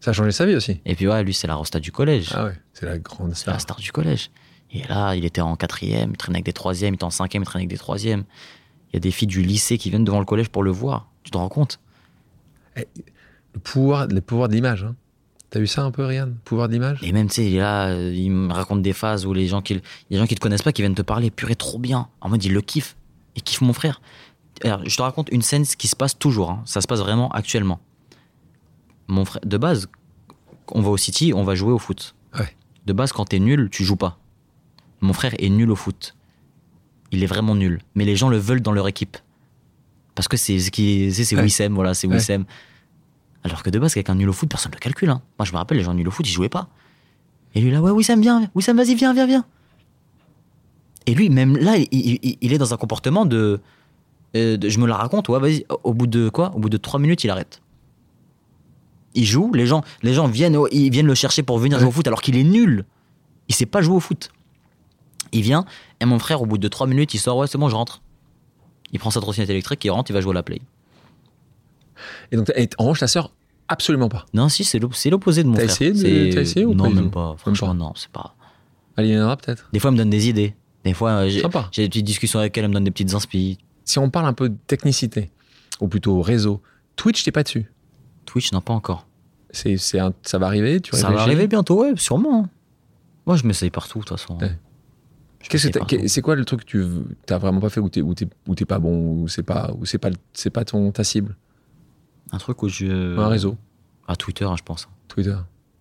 Ça a changé sa vie aussi. Et puis, ouais, lui, c'est la rosta du collège. Ah ouais, c'est la grande C'est la star. star du collège. Et là, il était en quatrième, il traînait avec des troisièmes, il était en cinquième, il traînait avec des troisièmes. Il y a des filles du lycée qui viennent devant le collège pour le voir. Tu te rends compte? Le pouvoir, le pouvoir de l'image. Hein. T'as vu ça un peu, Ryan? Pouvoir de l'image Et même, tu sais, il est là, euh, il me raconte des phases où les gens qui, des gens qui te connaissent pas qui viennent te parler. Purée, trop bien. En mode, il le kiffe. Il kiffe mon frère. Alors, je te raconte une scène qui se passe toujours. hein. Ça se passe vraiment actuellement. Mon frère, de base, on va au City, on va jouer au foot. Ouais. De base, quand t'es nul, tu joues pas. Mon frère est nul au foot. Il est vraiment nul. Mais les gens le veulent dans leur équipe. Parce que c'est ce qui- c'est c'est Ouais. Wissem, voilà, c'est Ouais. Wissem. Alors que de base, quelqu'un nul au foot, personne ne le calcule. hein. Moi, je me rappelle, les gens nuls au foot, ils jouaient pas. Et lui, là, ouais, Wissem, viens, Wissem, vas-y, viens, viens, viens. Et lui, même là, il, il- il est dans un comportement de, euh, de- Je me la raconte, ouais, vas-y. Au bout de quoi? Au bout de trois minutes, il arrête. Il joue, les gens, les gens viennent, oh, ils viennent le chercher pour venir Ouais. jouer au foot alors qu'il est nul. Il sait pas jouer au foot. Il vient, et mon frère, au bout de trois minutes, il sort, ouais, c'est bon, je rentre. Il prend sa trottinette électrique, il rentre, il va jouer à la play. Et donc, et en revanche, ta sœur, absolument pas. Non, si, c'est l'op- c'est l'opposé de mon T'as frère. essayé de- t'as essayé ou Non, pas du même pas. Franchement, non, c'est pas. Elle y en aura peut-être? Des fois, elle me donne des idées. Des fois, euh, j'ai des petites discussions avec elle, elle me donne des petites inspi. Si on parle un peu de technicité, ou plutôt réseau, Twitch, t'es pas dessus. Twitch, non, pas encore. C'est, c'est un- ça va arriver tu Ça va arriver bientôt, ouais, sûrement. hein. Moi, je m'essaye partout, de toute façon. Ouais. Qu'est-ce que c'est quoi le truc que tu t'as vraiment pas fait ou t'es, ou t'es, ou t'es pas bon ou c'est pas ou c'est pas c'est pas ton ta cible? Un truc où je. un réseau À Twitter, hein, je pense. Twitter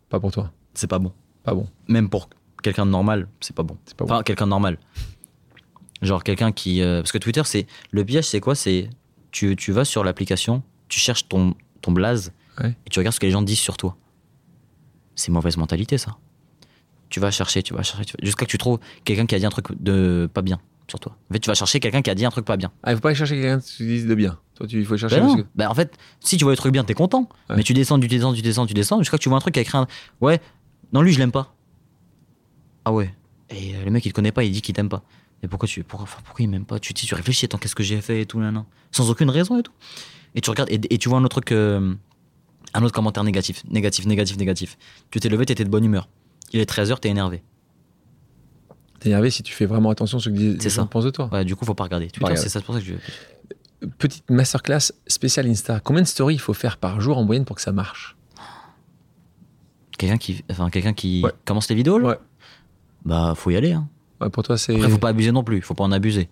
pas pour toi C'est pas bon. pas bon Même pour quelqu'un de normal, c'est pas bon. c'est pas bon Enfin, quelqu'un de normal. Genre quelqu'un qui. euh, Parce que Twitter, c'est. Le piège, c'est quoi? C'est. Tu, tu vas sur l'application, tu cherches ton, ton blaze, Ouais. et tu regardes ce que les gens disent sur toi. C'est mauvaise mentalité, ça. Tu vas chercher, tu vas chercher, tu vas- jusqu'à que tu trouves quelqu'un qui a dit un truc de pas bien sur toi. En fait, tu vas chercher quelqu'un qui a dit un truc pas bien. ah il faut pas aller chercher quelqu'un qui te dise de bien toi tu il faut chercher Ben que- Ben, en fait, si tu vois le truc bien, t'es content. Ouais. Mais tu descends, tu descends, tu descends, tu descends, jusqu'à que tu vois un truc qui a écrit un. Ouais, non, lui, je l'aime pas. Ah ouais. Et euh, le mec, il te connaît pas, il dit qu'il t'aime pas. Et pourquoi tu. Pourquoi, enfin, pourquoi il m'aime pas? Tu, tu réfléchis, attends, qu'est-ce que j'ai fait et tout, là, Sans aucune raison et tout. Et tu regardes, et, et tu vois un autre truc. euh, un autre commentaire négatif, négatif, négatif, négatif. Tu t'es levé, t'étais de bonne humeur. Il est 13h, t'es énervé. t'es énervé si tu fais vraiment attention à ce que les gens ça. pensent de toi Ouais, du coup, faut pas regarder. Twitter, regarder. c'est ça, pour ça que je. petite masterclass spéciale Insta combien de stories il faut faire par jour en moyenne pour que ça marche? Quelqu'un qui, enfin, quelqu'un qui Ouais. commence les vidéos, là, Ouais. Bah, faut y aller. Hein. Ouais, pour toi c'est Après, faut pas abuser non plus, faut pas en abuser.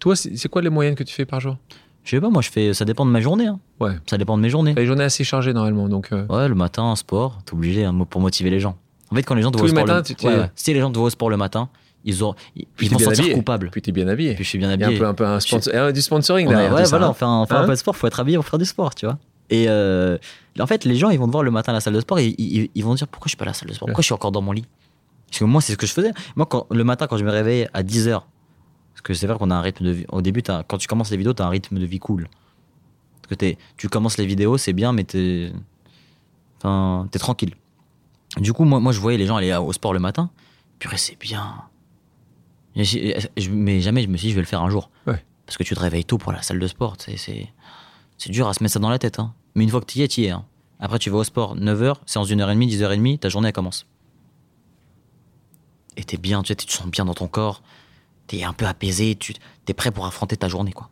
toi c'est, quoi les moyennes que tu fais par jour? Je sais pas, moi je fais. Ça dépend de ma journée. hein. ouais Ça dépend de mes journées. T'as les journées assez chargées normalement donc euh, Ouais, le matin, sport, t'es obligé hein, pour motiver les gens. En fait, quand les gens te Tous voient au sport. matins, le... ouais, ouais. Si les gens te voient au sport le matin, ils, ont... ils, Puis vont se sentir habillé. coupables. puis t'es bien habillé Puis je suis bien il y a habillé. un peu, un peu un sponsor- euh, du sponsoring On a- derrière ouais, tout ça, voilà, hein. on fait un, on fait un Hein peu de sport, faut être habillé pour faire du sport, tu vois. Et euh, en fait, les gens, ils vont te voir le matin à la salle de sport et ils, ils- ils vont dire pourquoi je suis pas à la salle de sport, pourquoi je suis encore dans mon lit? Parce que moi, c'est ce que je faisais. Moi, quand, le matin, quand je me réveillais à 10h, parce que c'est vrai qu'on a un rythme de vie. Au début, quand tu commences les vidéos, tu as un rythme de vie cool. Parce que tu commences les vidéos, c'est bien, mais t'es. Enfin, t'es tranquille. Du coup, moi, moi, je voyais les gens aller au sport le matin. Purée, c'est bien. Je- mais jamais je me suis dit, je vais le faire un jour. Ouais. Parce que tu te réveilles tôt pour la salle de sport. C'est dur à se mettre ça dans la tête. hein. Mais une fois que tu y es, tu y es. hein. Après, tu vas au sport 9h, séance d'une heure et demie, 10h30, ta journée elle commence. Et t'es bien, tu, sais, tu te sens bien dans ton corps. T'es un peu apaisé, tu es prêt pour affronter ta journée. quoi.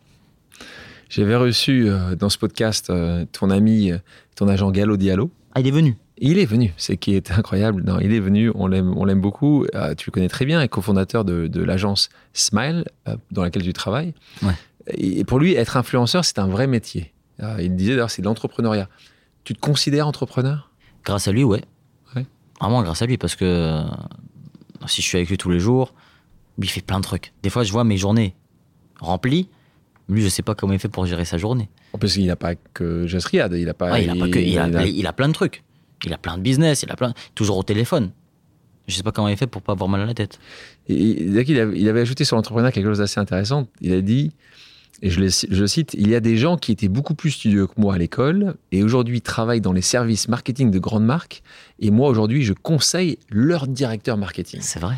J'avais reçu euh, dans ce podcast euh, ton ami, euh, ton agent Gallo Diallo. Ah, il est venu. Il est venu, c'est qui est incroyable. Non, il est venu, on l'aime, on l'aime beaucoup. Euh, tu le connais très bien, est cofondateur de, de l'agence Smile dans laquelle tu travailles. Ouais. Et, pour lui, être influenceur, c'est un vrai métier. Il disait d'ailleurs, c'est de l'entrepreneuriat. Tu te considères entrepreneur? Grâce à lui, ouais. Ouais. Vraiment grâce à lui, parce que si je suis avec lui tous les jours, lui il fait plein de trucs. Des fois, je vois mes journées remplies. Lui, je sais pas comment il fait pour gérer sa journée. Parce qu'il n'a pas que Just Riyad, il n'a pas. Ouais, il, a pas que, il, a, il a- il a plein de trucs. Il a plein de business, il a plein. Toujours au téléphone. Je sais pas comment il fait pour pas avoir mal à la tête. Et, il avait ajouté sur l'entrepreneuriat quelque chose d'assez intéressant. Il a dit et je le, je cite, il y a des gens qui étaient beaucoup plus studieux que moi à l'école et aujourd'hui travaillent dans les services marketing de grandes marques. Et moi, aujourd'hui, je conseille leur directeur marketing. C'est vrai.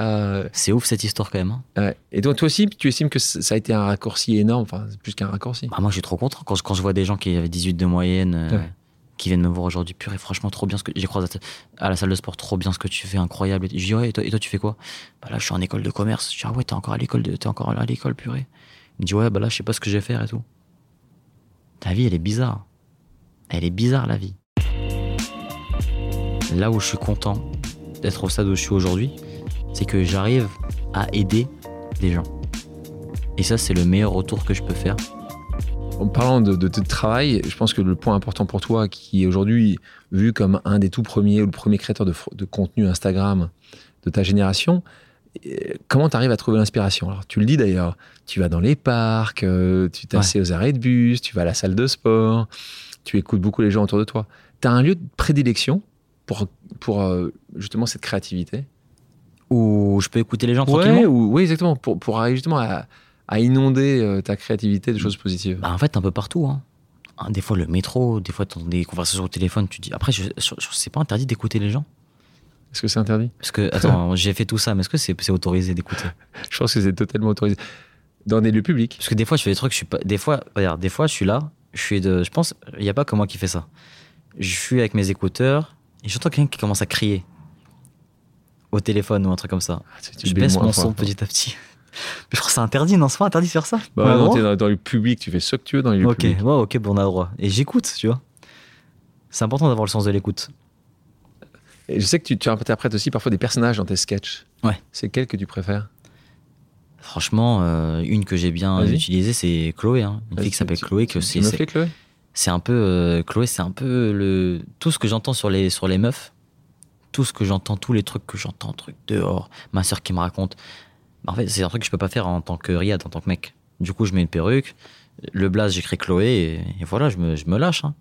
Euh, C'est ouf cette histoire quand même. hein. Et donc, toi aussi, tu estimes que ça a été un raccourci énorme, enfin, plus qu'un raccourci. Bah, moi, je suis trop content quand je, quand je vois des gens qui avaient 18 de moyenne, euh, Ouais. qui viennent me voir aujourd'hui. Purée, franchement, trop bien ce que j'ai croisé à la salle de sport, trop bien ce que tu fais, incroyable. Je dis, ouais, et toi, et toi, tu fais quoi? Bah là, je suis en école de commerce. Je dis, ah ouais, t'es encore à l'école, de... t'es encore à l'école, purée. Il me dit, ouais, bah là, je sais pas ce que je vais faire et tout. Ta vie, elle est bizarre. Elle est bizarre, la vie. Là où je suis content d'être au stade où je suis aujourd'hui, c'est que j'arrive à aider des gens. Et ça, c'est le meilleur retour que je peux faire. En parlant de, travail, je pense que le point important pour toi, qui est aujourd'hui vu comme un des tout premiers ou le premier créateur de, de contenu Instagram de ta génération, comment tu arrives à trouver l'inspiration? Alors, tu le dis d'ailleurs, tu vas dans les parcs, euh, tu t'assieds aux arrêts de bus, tu vas à la salle de sport, tu écoutes beaucoup les gens autour de toi. Tu as un lieu de prédilection pour, pour euh, justement cette créativité? Où je peux écouter les gens Ouais, tranquillement? ou, oui, exactement, pour, pour arriver justement à, à inonder euh, ta créativité de choses positives. Bah, en fait, un peu partout. Hein. Hein, Des fois, le métro, des fois, dans des conversations au téléphone, tu dis. Après, je, je, je- c'est pas interdit d'écouter les gens? Est-ce que c'est interdit? Parce que, attends, j'ai fait tout ça, mais est-ce que c'est autorisé d'écouter? Je pense que c'est totalement autorisé. Dans des lieux publics. Parce que des fois, je fais des trucs, je suis pas. Des fois, regarde, des fois, je suis là, je suis de. Je pense, il n'y a pas que moi qui fait ça. Je suis avec mes écouteurs et j'entends quelqu'un qui commence à crier au téléphone ou un truc comme ça. Ah, Je baisse mon son petit à petit. Je crois que c'est interdit, non C'est pas interdit de faire ça? Bah, le non, t'es dans, dans le public, tu fais ce que tu veux dans les lieux Ok, publics. ouais, ok, bon, on a le droit. Et j'écoute, tu vois. C'est important d'avoir le sens de l'écoute. Et je sais que tu, tu interprètes aussi parfois des personnages dans tes sketchs. Ouais. C'est quel que tu préfères? Franchement, euh, une que j'ai bien utilisée, c'est Chloé. Hein. Une fille qui s'appelle Chloé. Que c'est, c'est, Chloé? c'est un peu. euh, Chloé, c'est un peu le, tout ce que j'entends sur les, sur les meufs. Tout ce que j'entends, tous les trucs que j'entends, trucs dehors. Ma soeur qui me raconte. Bah, en fait, c'est un truc que je peux pas faire en tant que Riyad, en tant que mec. Du coup, je mets une perruque. Le blaze, j'écris Chloé. Et, et voilà, je me, je me lâche. hein.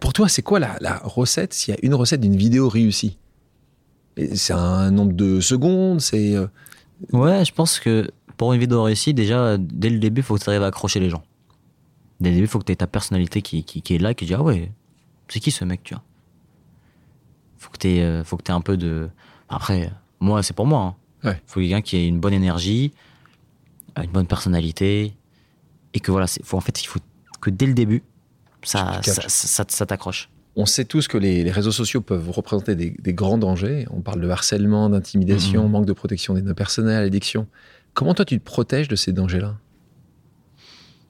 Pour toi, c'est quoi la, la recette? S'il y a une recette d'une vidéo réussie? C'est un nombre de secondes C'est euh, Ouais, je pense que pour une vidéo réussie, déjà, dès le début, il faut que tu arrives à accrocher les gens. Dès le début, il faut que tu aies ta personnalité qui, qui, qui est là, qui dit Ah ouais, c'est qui ce mec, tu vois? Faut que tu aies, faut que aies un peu de. Après, moi, c'est pour moi. Hein. Ouais. faut quelqu'un qui ait une bonne énergie, une bonne personnalité, et que voilà, faut, en fait, il faut que dès le début, ça, ça- ça t'accroche. On sait tous que les, les réseaux sociaux peuvent représenter des, des grands dangers. On parle de harcèlement, d'intimidation, Mhm. manque de protection des données personnelles, addiction. Comment toi, tu te protèges de ces dangers-là?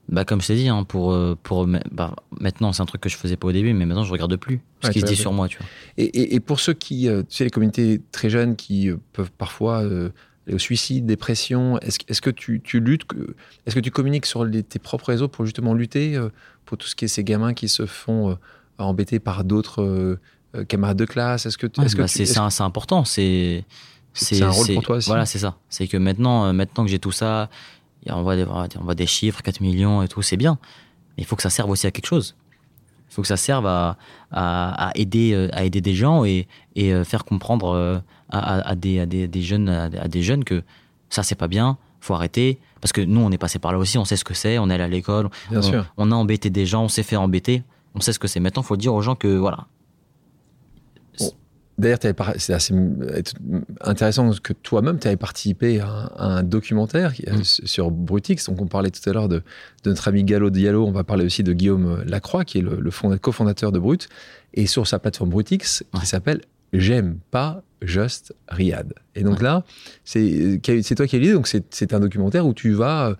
Bah, comme je t'ai dit, hein, pour, euh, pour, ma- bah, maintenant, c'est un truc que je faisais pas au début, mais maintenant, je regarde plus ce Ouais, qui se dit sur moi, tu vois. Et, et- et pour ceux qui, euh, tu sais, les communautés très jeunes qui euh, peuvent parfois euh, aller au suicide, dépression, est-ce que- est-ce que tu, tu luttes, est-ce que tu communiques sur les- tes propres réseaux pour justement lutter euh, pour tout ce qui est ces gamins qui se font euh, embêter par d'autres euh, euh, camarades de classe? Est-ce que, tu- Ouais, est-ce que bah, tu- c'est est-ce- important. C'est C'est un rôle c'est- pour toi aussi? Voilà, c'est ça. C'est que maintenant, euh, maintenant que j'ai tout ça, on voit, des, on voit des chiffres, 4 millions et tout, c'est bien. Mais il faut que ça serve aussi à quelque chose. Il faut que ça serve à, à, à aider, à aider des gens et, et faire comprendre à, des, à, des, des jeunes, à, des- à des jeunes que ça, c'est pas bien, faut arrêter. Parce que nous, on est passé par là aussi, on sait ce que c'est, on est allé à l'école, Bien on, sûr. on a embêté des gens, on s'est fait embêter, on sait ce que c'est. Maintenant, il faut dire aux gens que voilà, D'ailleurs, c'est assez euh, intéressant que toi-même, tu avais participé à un, à un documentaire euh, Mm. sur Brutix. Donc, on parlait tout à l'heure de, de notre ami Gallo Diallo. On va parler aussi de Guillaume Lacroix, qui est le, le fonda- cofondateur de Brut. Et sur sa plateforme Brutix, qui s'appelle J'aime pas Just Riyad. Et donc là, c'est c'est toi qui as l'idée. Donc, c'est c'est un documentaire où tu vas euh,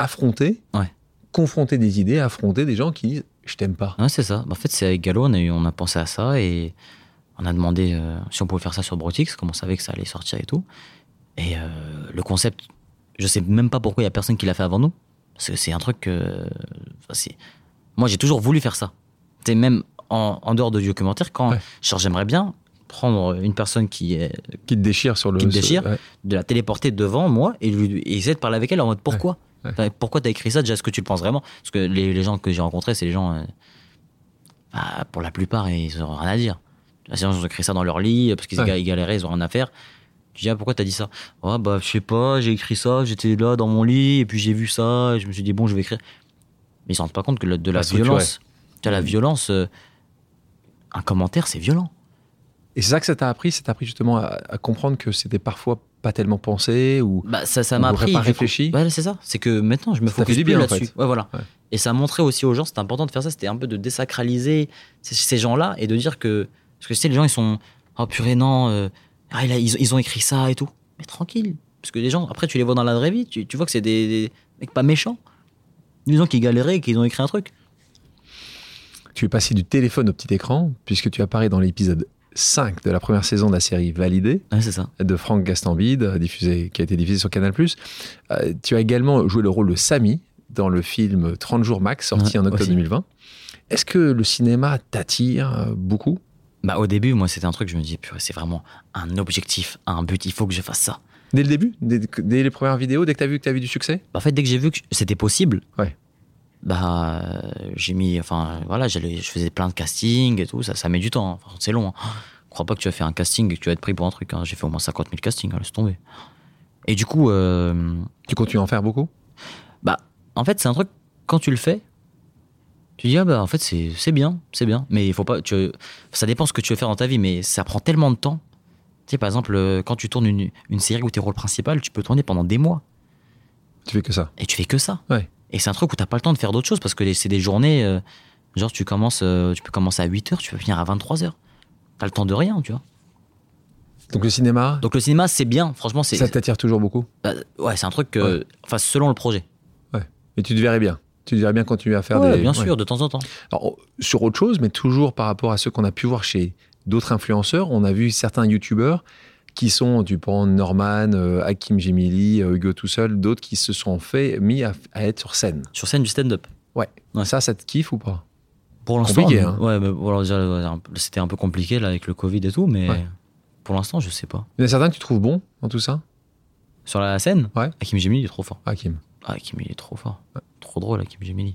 affronter, Ouais. Confronter des idées, affronter des gens qui disent Je t'aime pas. Ouais, c'est ça. En fait, c'est avec Gallo, on a, eu- on a pensé à ça et on a demandé euh, si on pouvait faire ça sur Brotix, comme on savait que ça allait sortir et tout. Et euh, le concept, je sais même pas pourquoi il y a personne qui l'a fait avant nous. Parce que c'est un truc que. enfin, Moi, j'ai toujours voulu faire ça. C'est même en, en dehors de documentaire, quand Ouais. genre, j'aimerais bien prendre une personne qui est Qui te déchire sur le. Qui te déchire. ouais. de la téléporter devant moi et, lui, et essayer de parler avec elle en mode pourquoi? Ouais. Pourquoi t'as écrit ça Déjà, est-ce que tu le penses vraiment? Parce que les, les gens que j'ai rencontrés, c'est les gens. euh, bah, pour la plupart, ils n'ont rien à dire. Sinon, ils ont écrit ça dans leur lit parce qu'ils Ouais. ga- ils galéraient, ils ont rien à faire. Tu dis, ah, pourquoi t'as dit ça? Ah, bah, je sais pas, j'ai écrit ça, j'étais là dans mon lit, et puis j'ai vu ça, et je me suis dit, bon, je vais écrire. Mais ils se rendent pas compte que le- de la Pas structuré. violence, tu as la violence, euh, un commentaire, c'est violent. Et c'est ça que ça t'a appris Ça t'a appris justement à, à comprendre que c'était parfois pas tellement pensé ou Bah, ça, ça m'a appris. pas réfléchi Ouais, c'est ça. C'est que maintenant, je me Ça focus plus en là-dessus. fait. Ouais, voilà. Ouais. Et ça a montré aussi aux gens, c'était important de faire ça, c'était un peu de désacraliser ces, ces gens-là et de dire que. Parce que tu sais, les gens, ils sont. Oh purée, non, euh, ah, ils, ils ont écrit ça et tout. Mais tranquille. Parce que les gens, après, tu les vois dans la vraie vie, tu, tu vois que c'est des, des mecs pas méchants. Des gens qui galéraient et qui ont écrit un truc. tu es passé du téléphone au petit écran puisque tu apparais dans l'épisode 5 de la première saison de la série Validé Ouais, c'est ça. de Franck Gastambide, diffusé, qui a été diffusé sur Canal+. Euh, tu as également joué le rôle de Samy dans le film 30 jours max, sorti Ouais, en octobre aussi. 2020. Est-ce que le cinéma t'attire euh, beaucoup? Bah, au début, moi, c'était un truc, je me dis, purée, c'est vraiment un objectif, un but, il faut que je fasse ça. Dès le début? Dès, dès les premières vidéos Dès que tu as vu que tu as vu du succès? Bah, en fait, dès que j'ai vu que c'était possible, Ouais. Bah, j'ai mis, enfin, voilà, j'allais, je faisais plein de castings et tout, ça, ça met du temps, hein. Enfin, c'est long. Hein. Crois pas que tu vas faire un casting et que tu vas être pris pour un truc. hein. J'ai fait au moins 50 000 castings, hein, laisse tomber. Et du coup, euh, Tu continues à en faire beaucoup? Bah, en fait, c'est un truc, quand tu le fais, tu dis, ah bah, en fait, c'est, c'est bien, c'est bien. Mais il faut pas, tu, ça dépend ce que tu veux faire dans ta vie, mais ça prend tellement de temps. Tu sais, par exemple, euh, quand tu tournes une, une série où tu es rôle principal, tu peux tourner pendant des mois. Tu fais que ça? Et tu fais que ça. Ouais. Et c'est un truc où t'as pas le temps de faire d'autres choses parce que c'est des journées. euh, genre, tu commences, euh, tu peux commencer à 8h, tu peux finir à 23h. T'as le temps de rien, tu vois. Donc le cinéma, Donc le cinéma, c'est bien, franchement, c'est. ça t'attire toujours beaucoup? Bah, ouais, c'est un truc que. Ouais. Enfin, selon le projet. Et tu te verrais bien Tu te verrais bien continuer à faire Ouais, des... bien ouais. sûr, de temps en temps. Alors, sur autre chose, mais toujours par rapport à ce qu'on a pu voir chez d'autres influenceurs, on a vu certains youtubeurs qui sont, tu prends Norman, euh, Hakim Gemili, euh, Hugo tout seul, d'autres qui se sont fait mis à, à être sur scène. Sur scène du stand-up. Ouais. Ça, ça te kiffe ou pas? Pour l'instant. Compliqué, hein. Ouais, voilà, c'était un peu compliqué là avec le Covid et tout, mais Ouais. pour l'instant, je sais pas. Il y en a certains que tu trouves bons dans tout ça? Sur la scène, Ouais. Hakim Gemini, il est trop fort. Hakim. Ah, Hakim, il est trop fort. Trop drôle, Hakim Gemini.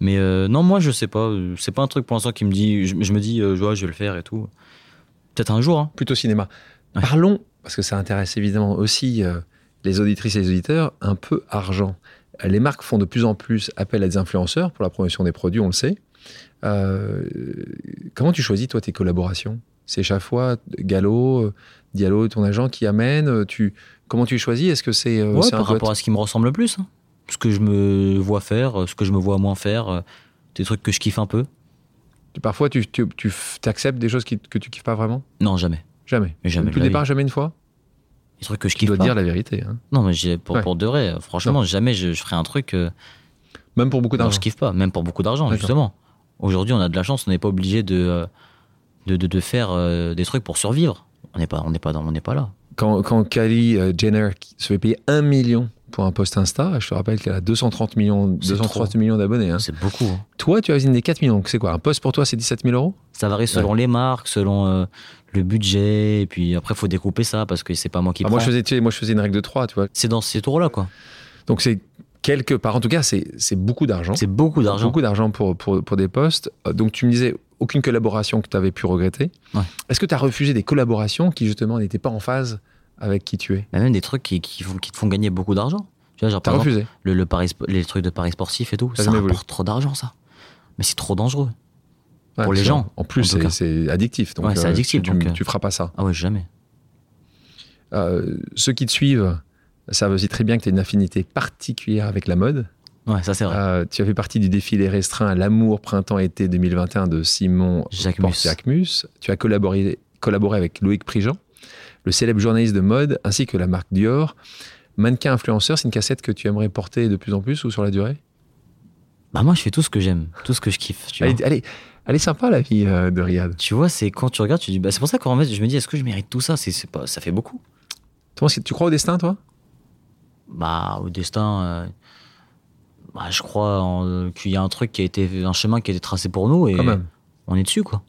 Mais euh, non, moi, je sais pas. C'est pas un truc pour l'instant qui me dit. Je, je me dis, euh, ouais, je vais le faire et tout. Peut-être un jour, hein. Plutôt cinéma. Ouais. Parlons, parce que ça intéresse évidemment aussi euh, les auditrices et les auditeurs, un peu argent. Euh, Les marques font de plus en plus appel à des influenceurs pour la promotion des produits, on le sait. Euh, comment tu choisis, toi, tes collaborations? C'est chaque fois Gallo, Diallo, ton agent qui amène tu, Comment tu choisis? Est-ce que c'est euh, Ouais, par rapport à ce qui me ressemble le plus. hein. Ce que je me vois faire, ce que je me vois moins faire. Des trucs que je kiffe un peu. Parfois, tu, tu, tu acceptes des choses qui- que tu kiffes pas vraiment? Non, jamais. Jamais. Mais jamais Depuis de le départ, jamais une fois Des trucs que je Tu kiffe dois pas. dire la vérité. hein. Non, mais pour, Ouais. pour de vrai, franchement, jamais je, je ferai un truc. euh, Même pour beaucoup d'argent. je kiffe pas, même pour beaucoup d'argent, justement. Aujourd'hui, on a de la chance, on n'est pas obligé de, euh, de, de, de faire euh, des trucs pour survivre. On n'est pas, on n'est pas, dans- on n'est pas là. quand, quand Kylie Jenner se fait payer un million pour un post Insta, je te rappelle qu'elle a 230 millions, C'est 230 millions d'abonnés. hein. C'est beaucoup. hein. Toi, tu as des 4 millions. Donc, c'est quoi Un post pour toi, c'est 17 000 euros? Ça varie selon les marques, selon euh, le budget, et puis après, faut découper ça parce que c'est pas moi qui Ah, prends. moi, je faisais, tu sais, moi, je faisais une règle de 3, tu vois. C'est dans ces tours-là, quoi. Donc, c'est quelque part, en tout cas, c'est beaucoup d'argent. C'est beaucoup d'argent. Beaucoup d'argent pour, pour, pour des postes. Donc, tu me disais aucune collaboration que tu avais pu regretter. Ouais. Est-ce que tu as refusé des collaborations qui, justement, n'étaient pas en phase avec qui tu es Mais même des trucs qui, qui, font, qui te font gagner beaucoup d'argent. Tu vois, genre, exemple, refusé le, le pari, spo- les trucs de paris sportifs et tout, ça rapporte trop d'argent, ça. Mais c'est trop dangereux. Ouais, Pour les gens, En plus, c'est- addictif. Donc, Ouais, c'est addictif, Tu, donc, tu, euh. feras pas ça. Ah ouais, jamais. Euh, ceux qui te suivent savent aussi très bien que tu as une affinité particulière avec la mode. Ouais, ça c'est vrai. Euh, tu as fait partie du défilé restreint l'amour printemps-été 2021 de Simon. Porte-Jacquemus. Tu as collaboré, collaboré avec Loïc Prigent, le célèbre journaliste de mode, ainsi que la marque Dior. Mannequin influenceur, c'est une cassette que tu aimerais porter de plus en plus ou sur la durée? Bah moi, je fais tout ce que j'aime, tout ce que je kiffe. Tu vois, elle est, elle, est, sympa la vie euh, de Riyad. Tu vois, c'est quand tu regardes, tu dis, bah, c'est pour ça qu'en fait, je me dis, est-ce que je mérite tout ça? C'est, pas, Ça fait beaucoup. C'est- Tu crois au destin, toi? Bah, au destin, euh, bah, je crois qu'il y a un truc qui a été, un chemin qui a été tracé pour nous et Quand même. on est dessus, quoi.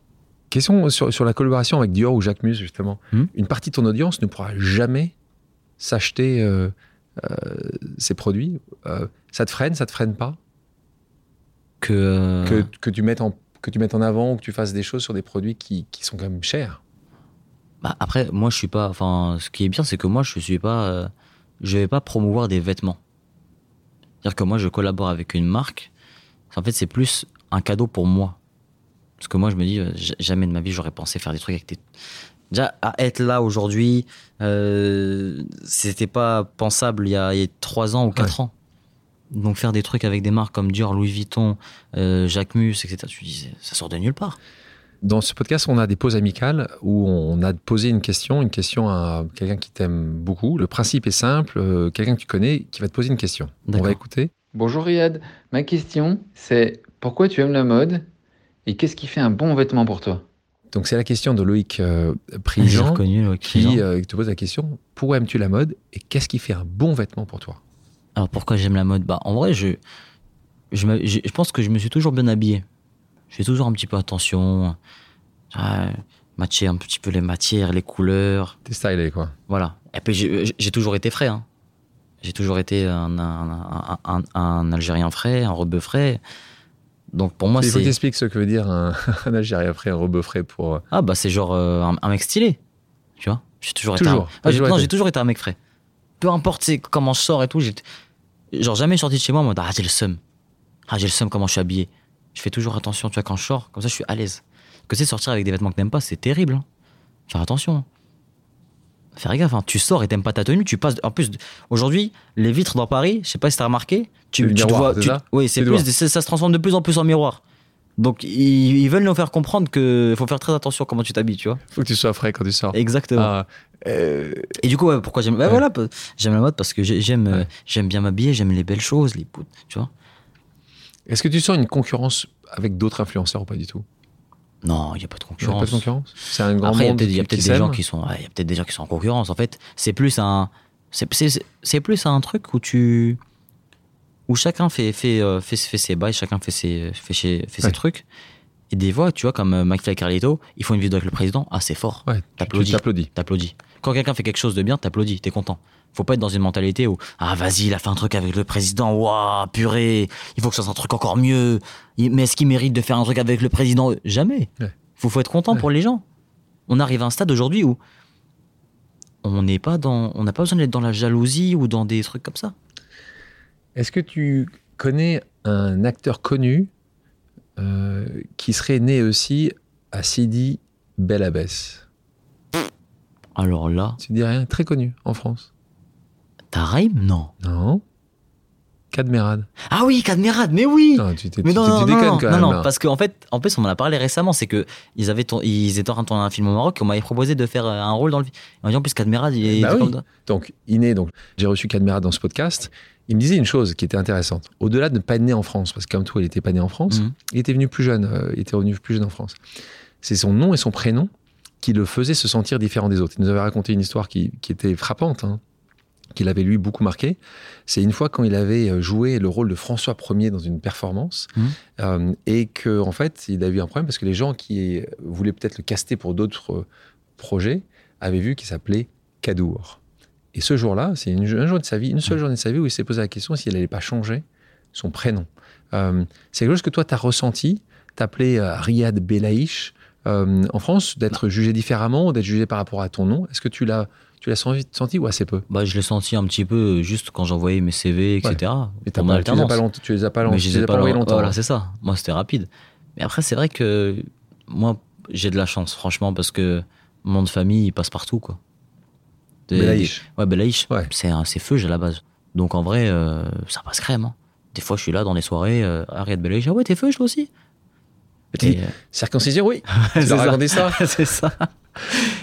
Question sur, sur la collaboration avec Dior ou Jacquemus, justement. Hmm. Une partie de ton audience ne pourra jamais s'acheter euh, euh, ces produits. Euh, ça te freine, ça te freine pas? Que, que, que tu mettes en, que tu mettes en avant ou que tu fasses des choses sur des produits qui, qui sont quand même chers? Bah, après, moi, je suis pas. Enfin, ce qui est bien, c'est que moi, je suis pas. je vais pas promouvoir des vêtements. C'est-à-dire que moi, je collabore avec une marque. En fait, c'est plus un cadeau pour moi. Parce que moi, je me dis, euh, jamais de ma vie, j'aurais pensé faire des trucs avec des. Déjà, à être là aujourd'hui, euh, c'était pas pensable il y, a, il y a 3 ans ou 4 ans. Donc, faire des trucs avec des marques comme Dior, Louis Vuitton, euh, Jacquemus, etc., tu dis, ça sort de nulle part. Dans ce podcast, on a des pauses amicales où on a posé une question, une question à quelqu'un qui t'aime beaucoup. Le principe est simple, euh, quelqu'un que tu connais qui va te poser une question. On va écouter. Bonjour Riyad, ma question c'est pourquoi tu aimes la mode et qu'est-ce qui fait un bon vêtement pour toi? Donc c'est la question de Loïc euh, Prigent reconnu le qui euh, te pose la question pourquoi aimes-tu la mode et qu'est-ce qui fait un bon vêtement pour toi? Alors pourquoi j'aime la mode? Bah en vrai, je, je, me- je, je pense que je me suis toujours bien habillé. Je fais toujours un petit peu attention. Ouais, matcher un petit peu les matières, les couleurs. T'es stylé quoi. Voilà. Et puis j'ai toujours été frais. hein. J'ai toujours été un, un, un, un- un Algérien frais, un rebeu frais. Donc pour moi, Il faut que c'est. t'expliques ce que veut dire un, un Algérien frais, un rebeu frais pour. euh, Ah bah c'est genre euh, un, un mec stylé. Tu vois J'ai toujours, été. un- toujours non, j'ai toujours été un mec frais. Peu importe c'est comment je sors et tout. j'ai- Genre jamais sorti de chez moi en mode Ah j'ai le seum. Ah j'ai le seum comment je suis habillé. Je fais toujours attention, tu vois, quand je sors, comme ça je suis à l'aise. Que c'est sortir avec des vêtements que t'aimes pas, c'est terrible. hein. Faire attention. hein. Faire gaffe, hein. tu sors et t'aimes pas ta tenue, tu passes. En plus, aujourd'hui, les vitres dans Paris, je sais pas si t'as remarqué, tu, tu te vois. tu- ça? oui, c'est plus, ça se transforme de plus en plus en miroir. Donc ils, ils veulent nous faire comprendre que faut faire très attention comment tu t'habilles, tu vois. Faut que tu sois frais quand tu sors. Exactement. Ah, euh, Et du coup, ouais, pourquoi j'aime bah Ouais. voilà, j'aime la mode parce que j'aime euh, Ouais. j'aime bien m'habiller, j'aime les belles choses, les poudres, tu vois. Est-ce que tu sens une concurrence avec d'autres influenceurs ou pas du tout? Non, il y a pas de Il y a concurrence. pas de concurrence? C'est un grand Après, il y a peut-être des gens qui sont il y a peut-être des gens qui sont en concurrence. En fait, c'est plus un c'est plus un truc où tu où chacun fait fait euh, fait, fait ses bails, chacun fait ses fait, ses- trucs. Et des fois, tu vois, comme euh, McFly et Carlito, ils font une vidéo avec le président, ah c'est fort. Ouais, t'applaudis. t'applaudis. Quand quelqu'un fait quelque chose de bien, t'applaudis, t'es content. Faut pas être dans une mentalité où ah vas-y, il a fait un truc avec le président, waouh, purée, il faut que ça soit un truc encore mieux. Mais est-ce qu'il mérite de faire un truc avec le président? Jamais. Ouais. Faut, faut être content Ouais. pour les gens. On arrive à un stade aujourd'hui où on n'est pas dans, on n'a pas besoin d'être dans la jalousie ou dans des trucs comme ça. Est-ce que tu connais un acteur connu euh, qui serait né aussi à Sidi Bel Abbès Alors là, Tu dis rien Très connu en France. Tareim Non. Non Cadmerade. Ah oui, Cadmerade, mais oui. Non, tu, Mais non, tu non, non, non, quand non, même. non, là. parce qu'en fait, en plus, on en a parlé récemment, c'est que ils avaient, tourné- ils étaient en train de tourner un film au Maroc, et on m'avait proposé de faire euh, un rôle dans le film. On m'a dit en plus Cadmerade, il est Bah oui. Donc, Iné, donc, j'ai reçu Cadmerade dans ce podcast. Il me disait une chose qui était intéressante. Au-delà de ne pas être né en France, parce que comme toi, il n'était pas né en France, Mhm. il était venu plus jeune. euh, il était revenu plus jeune en France. C'est son nom et son prénom qui le faisaient se sentir différent des autres. Il nous avait raconté une histoire qui, qui était frappante, hein, qu'il avait lui beaucoup marqué. C'est une fois quand il avait euh, joué le rôle de François Ier dans une performance Mhm. euh, et que en fait, il a eu un problème parce que les gens qui voulaient peut-être le caster pour d'autres euh, projets avaient vu qu'il s'appelait Kadour. Et ce jour-là, c'est une, un jour de sa vie, une seule journée de sa vie où il s'est posé la question s'il n'allait pas changer son prénom. Euh, c'est quelque chose que toi, tu as ressenti, t'appelais euh, Riyad Belaïch euh, en France, d'être jugé différemment, d'être jugé par rapport à ton nom. Est-ce que tu l'as, tu l'as senti, ou assez peu? Bah, je l'ai senti un petit peu juste quand j'envoyais mes CV, etc. Mais pour pas, tu les as pas longtemps, tu les as pas, Mais je tu les as pas pas envoyés long- longtemps. Voilà, c'est ça. Moi, c'était rapide. Mais après, c'est vrai que moi, j'ai de la chance, franchement, parce que mon de famille, il passe partout, quoi. Des- Belaïch. Ouais, Belaïch, Ouais. c'est un- c'est feu, j'ai la base. Donc en vrai, euh, ça passe crème. hein. Des fois, je suis là dans les soirées, euh, Ariette Belaïch, ah ouais, t'es feu, toi aussi? Et- Et, euh, Circoncision, oui. as ça. ça c'est ça.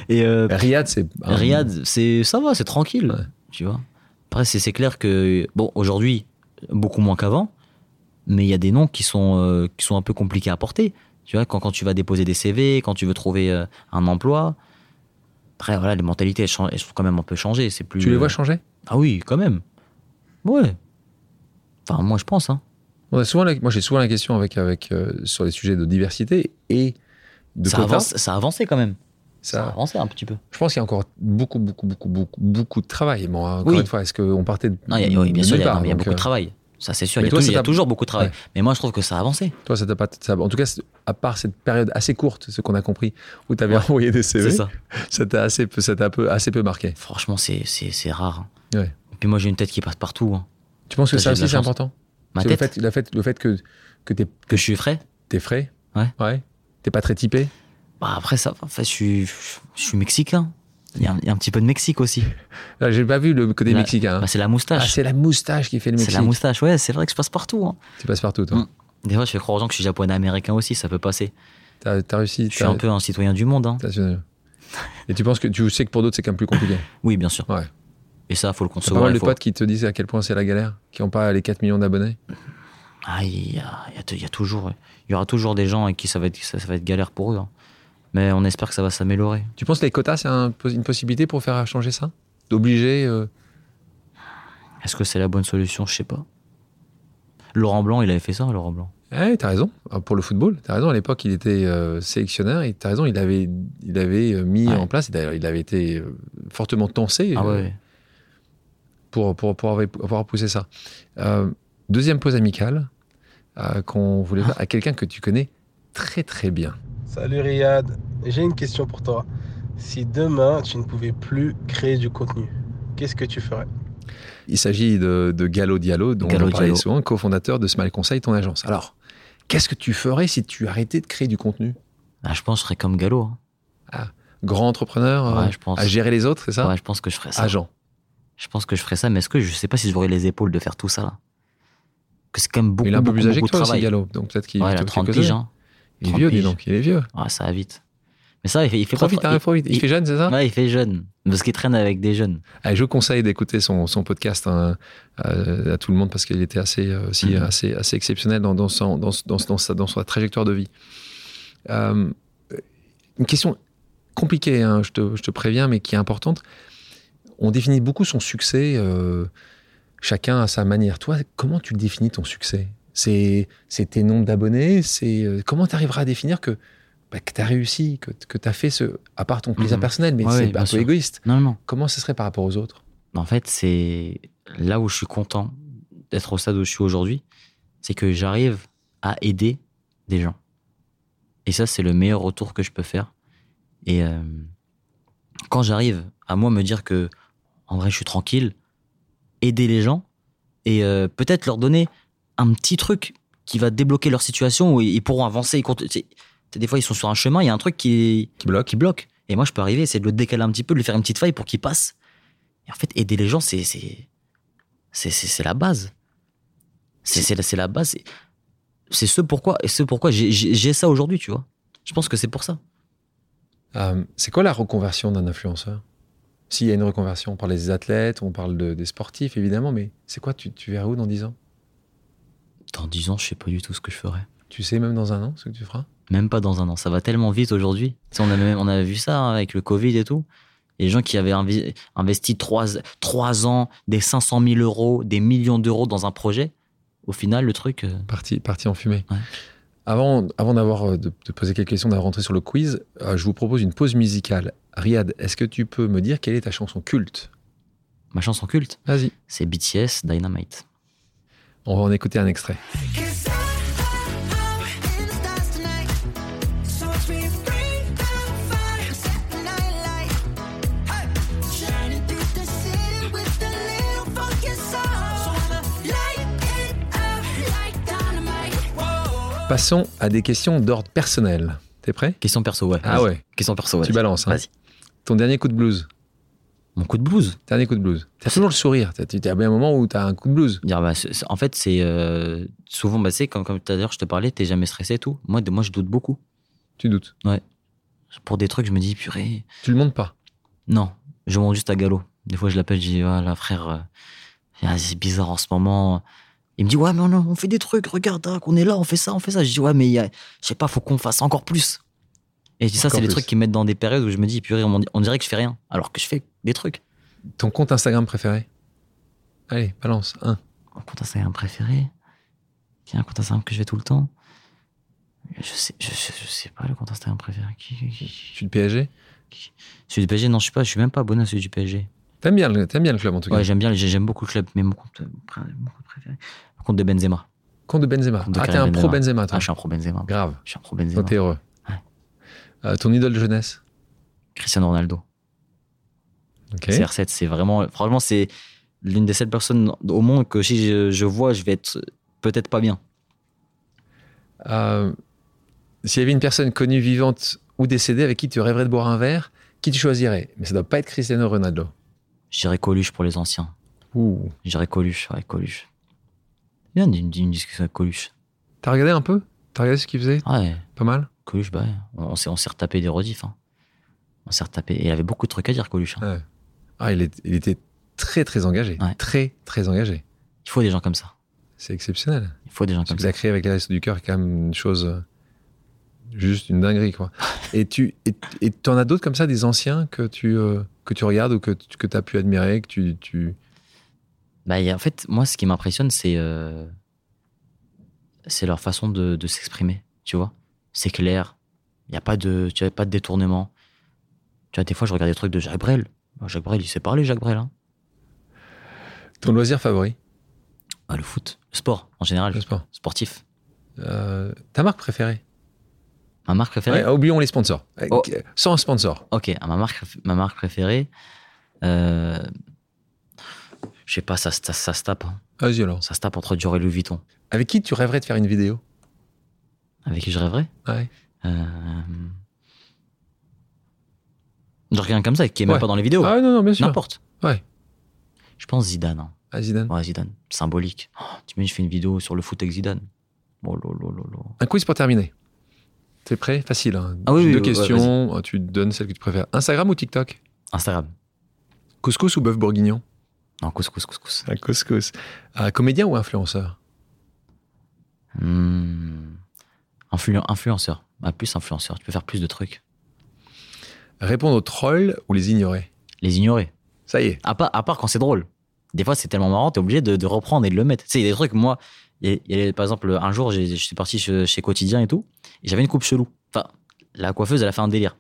Et euh, Riyad, c'est. un- Riyad, c'est ça va, c'est tranquille, Ouais. tu vois. Après, c'est c'est clair que bon, aujourd'hui, beaucoup moins qu'avant, mais il y a des noms qui sont euh, qui sont un peu compliqués à porter. Tu vois, quand, quand tu vas déposer des CV, quand tu veux trouver euh, un emploi. Après, voilà, les mentalités elles, changent- elles sont quand même un peu changées. C'est plus. Tu les vois euh, changer? Ah oui, quand même. Ouais. Enfin, moi, je pense. Hein. On a souvent la- Moi, j'ai souvent la question avec, avec, euh, sur les sujets de diversité et de Ça, avance, ça a avancé quand même. Ça, a avancé un petit peu. je pense qu'il y a encore beaucoup, beaucoup, beaucoup, beaucoup, beaucoup de travail. Bon, encore Oui. une fois, est-ce qu'on partait de, Non, il y a, oui, bien de sûr, il y a, y beaucoup euh, de travail. Ça, c'est sûr. Il y a, y toujours beaucoup de travail. Ouais. Mais moi, je trouve que ça a avancé. Toi, ça t'a pas. ça- en tout cas, à part cette période assez courte, ce qu'on a compris, où tu avais Ouais. envoyé des CV, ça. ça t'a assez, peu- ça t'a peu, assez peu marqué. Franchement, c'est, rare. hein. Ouais. Et puis moi, j'ai une tête qui passe partout. hein. Tu penses que Ça, aussi, c'est important? Ma le tête, fait, le fait, le fait que, que t'es, que je suis frais. t'es frais Ouais. Ouais. T'es pas très typé Bah, après, ça, en fait, je suis, je suis mexicain. Il y, a un, il y a un petit peu de Mexique aussi. Là, J'ai pas vu le côté La- mexicain. hein. Bah, c'est la Ah, moustache. c'est la moustache qui fait le c'est Mexique. la moustache. Ouais, c'est vrai que je passe partout. hein. Tu passes partout, toi. Mm. Des fois, je fais croire aux gens que je suis japonais-américain aussi. Ça peut passer. T'as, t'as réussi. Je suis un peu un citoyen du monde. hein. Et tu penses que tu sais que pour d'autres, c'est quand même plus compliqué. Oui, bien sûr. Ouais. Et ça, faut le concevoir. pas mal de faut- potes qui te disent à quel point c'est la galère, qui n'ont pas les 4 millions d'abonnés? Ah, il y a, il y a- il y a toujours, il y aura toujours des gens avec qui ça va être, ça, ça va être galère pour eux. hein. Mais on espère que ça va s'améliorer. Tu penses que les quotas, c'est un- une possibilité pour faire changer ça? D'obliger euh, Est-ce que c'est la bonne solution? Je sais pas. Laurent Blanc, il avait fait ça, Laurent Blanc. Ouais, t'as raison. Ah, Pour le football, t'as raison. À l'époque, il était euh, sélectionneur et t'as raison. Il avait, il avait euh, mis Ouais. en place. et D'ailleurs, il avait été euh, fortement tensé Ah euh, ouais. pour, pour, pour avoir, pour avoir poussé ça. Deuxième pause amicale qu'on voulait faire à quelqu'un que tu connais très très bien. Salut Riyad, j'ai une question pour toi. Si demain tu ne pouvais plus créer du contenu, qu'est-ce que tu ferais? Il s'agit de, de Gallo Diallo, dont Gallo on parlait Diallo. souvent, cofondateur de Smile Conseil, ton agence. Alors, qu'est-ce que tu ferais si tu arrêtais de créer du contenu? Ah, je pense que je serais comme Gallo. hein. Grand entrepreneur, euh, je pense. à gérer les autres, c'est ça? Ouais, je pense que je ferais ça. Agent. Je pense que je ferais ça, mais est-ce que je sais pas si j'aurais les épaules de faire tout ça là? Que c'est quand même beaucoup, il est un peu plus âgé que toi de aussi, travail. Gallo. Donc peut-être qu'il Ouais, a te- 30 quelques piges. Hein. Il est 30 vieux, dis donc. Il est vieux. Ouais, ça va vite. Mais ça, il fait, il fait Profite, pas hein, profite. Il, il- fait jeune, c'est ça Ouais, il fait jeune. Parce qu'il traîne avec des jeunes. Je vous conseille d'écouter son, son podcast hein, euh, à tout le monde parce qu'il était assez, euh, aussi, Mhm. assez, assez exceptionnel dans, dans, son- dans, dans, dans sa, dans sa trajectoire de vie. Euh, une question compliquée, hein, je, te, je te préviens, mais qui est importante. On définit beaucoup son succès, euh, chacun à sa manière. Toi, comment tu définis ton succès? C'est tes nombres d'abonnés C'est euh, Comment tu arriveras à définir que, bah, que tu as réussi, que, que tu as fait ce. À part ton plaisir Mhm. personnel, mais Ouais, c'est un peu égoïste. Non, non. Comment ce serait par rapport aux autres? En fait, c'est là où je suis content d'être au stade où je suis aujourd'hui, c'est que j'arrive à aider des gens. Et ça, c'est le meilleur retour que je peux faire. Et euh, quand j'arrive à moi me dire que, en vrai, je suis tranquille, aider les gens et euh, peut-être leur donner un petit truc qui va débloquer leur situation où ils pourront avancer. Ils c'est- c'est- des fois, ils sont sur un chemin, il y a un truc qui, qui bloque qui bloque. Et moi, je peux arriver, essayer de le décaler un petit peu, de lui faire une petite faille pour qu'il passe. Et en fait, aider les gens, c'est c'est c'est c'est- c'est la base. C'est c'est la- c'est base. C'est- C'est ce pourquoi ce pourquoi j'ai- ça aujourd'hui, tu vois. Je pense que c'est pour ça. Euh, c'est quoi la reconversion d'un influenceur? S'il y a une reconversion, on parle des athlètes, on parle de- des sportifs évidemment, mais c'est quoi tu, tu verras où dans 10 ans? Dans 10 ans, je sais pas du tout ce que je ferai. Tu sais même dans un an ce que tu feras? Même pas dans un an. Ça va tellement vite aujourd'hui. Tu sais, on, avait vu ça hein, avec le Covid et tout. Les gens qui avaient investi 3, ans, des 500 000 euros, des millions d'euros dans un projet, au final, le truc. euh, Parti, parti en fumée. Ouais. Avant, avant d'avoir euh, de, de poser quelques questions, d'avoir rentré sur le quiz, euh, je vous propose une pause musicale. Riyad, est-ce que tu peux me dire quelle est ta chanson culte? Ma chanson culte, Vas-y. c'est BTS Dynamite. On va en écouter un extrait. Passons à des questions d'ordre personnel. T'es prêt? Question perso, ouais. Ah ouais, Question perso, ouais. tu balances. hein. Vas-y. Ton dernier coup de blues Mon coup de blues. Dernier coup de blues. T'as toujours le sourire. T'as- T'as bien un moment où t'as un coup de blues. Dire, bah, en fait, c'est euh, souvent, bah, c'est comme, comme tout à l'heure, je te parlais, t'es jamais stressé et tout. Moi, de, moi, je doute beaucoup. Tu doutes. Pour des trucs, je me dis, purée. Tu le montes pas. Non, je monte juste à galop. Des fois, je l'appelle, je dis, voilà, frère, euh, ah, c'est bizarre en ce moment. Il me dit, ouais, mais on, on fait des trucs, regarde, hein, qu'on est là, on fait ça, on fait ça. Je dis, ouais, mais il y a- je sais pas, faut qu'on fasse encore plus. Et ça, c'est plus. trucs qui me mettent dans des périodes où je me dis, purée, on, dirait que je fais rien, alors que je fais des trucs. Ton compte Instagram préféré? Allez, balance. Un. Mon compte Instagram préféré? Qui a un compte Instagram que je fais tout le temps Je sais, je, je- je sais pas le compte Instagram préféré. Qui, qui- qui- le PSG Celui du PSG, non, je suis pas, je suis même pas abonné à celui du PSG. T'aimes bien, le- bien le club en tout cas. Ouais, j'aime bien, j'ai- j'aime beaucoup le club, mais mon compte, mon compte préféré, mon compte de Benzema. Compte de Benzema. Compte de ah, t'es un pro Benzema. Toi. Ah, je suis un pro Benzema. Grave. Je suis un pro Benzema. Donc t'es heureux. Euh, ton idole de jeunesse Cristiano Ronaldo. Ok. CR7, c'est vraiment, franchement, c'est l'une des seules personnes au monde que si je, je vois, je vais être peut-être pas bien. Euh, S'il y avait une personne connue, vivante ou décédée avec qui tu rêverais de boire un verre, qui tu choisirais? Mais ça doit pas être Cristiano Ronaldo. Je dirais Coluche pour les anciens. Dirais Coluche, ouais, Coluche. Bien d'une d'une discussion avec Coluche. T'as regardé un peu? T'as regardé ce qu'il faisait? Ouais, Pas mal? Coluche, bah, ouais. on, s'est on s'est retapé des rediffs. hein. On s'est retapé. Et il avait beaucoup de trucs à dire, Coluche. hein. Ouais. Ah, il, est- il était très très engagé. Ouais. Très très engagé. Il faut des gens comme ça. C'est exceptionnel. Il faut des gens Ce comme qu'il ça. a créé avec les du cœur quand même une chose. euh, Juste une dinguerie, quoi. et tu et, et t'en as d'autres comme ça, des anciens que tu, euh, que tu regardes ou que, tu- que tu as pu admirer, que tu. tu... Bah, a- en fait, moi, ce qui m'impressionne, c'est euh, c'est leur façon de, de s'exprimer. Tu vois, c'est clair. Il y a pas de, tu as pas de détournement. Tu vois, des fois, je regarde des trucs de Jacques Brel. Jacques Brel, il sait parler, Jacques Brel. Hein. Ton loisir favori? Ah, le foot, le sport en général, Le sport. sportif. Euh, ta marque préférée? Ma marque préférée? Ouais, Oublions les sponsors. Euh, Oh. Sans sponsor. Ok, ah, ma marque, ma marque préférée. Euh, je sais pas, ça, ça, ça se tape. hein. Vas-y alors. Ça se tape entre Dior et Louis Vuitton. Avec qui tu rêverais de faire une vidéo? Avec qui je rêverais Ouais. euh... Genre quelqu'un comme ça qui est même Ouais. pas dans les vidéos. Ah non, non, bien sûr. N'importe. Ouais. Je pense Zidane. hein. Ah, Zidane. Ouais, Zidane. Symbolique. Oh, tu imagines, je fais une vidéo sur le foot avec Zidane. Oh, lo, lo, lo, lo. Un quiz pour terminer. T'es prêt? Facile. Hein. Ah oui, Deux oui, ouais, questions. tu donnes celle que tu préfères. Instagram ou TikTok? Instagram. Couscous ou bœuf bourguignon? Non, couscous, couscous. Un couscous. Un comédien ou influenceur? Hmm. Influ- influenceur. Ah, plus influenceur. Tu peux faire plus de trucs. Répondre aux trolls ou les ignorer? Les ignorer. Ça y est. À part, à part quand c'est drôle. Des fois, c'est tellement marrant, t'es obligé de, de reprendre et de le mettre. Tu sais, il y a des trucs, moi, par exemple, un jour, je suis parti chez, chez Quotidien et tout, et j'avais une coupe chelou. Enfin, la coiffeuse, elle a fait un délire.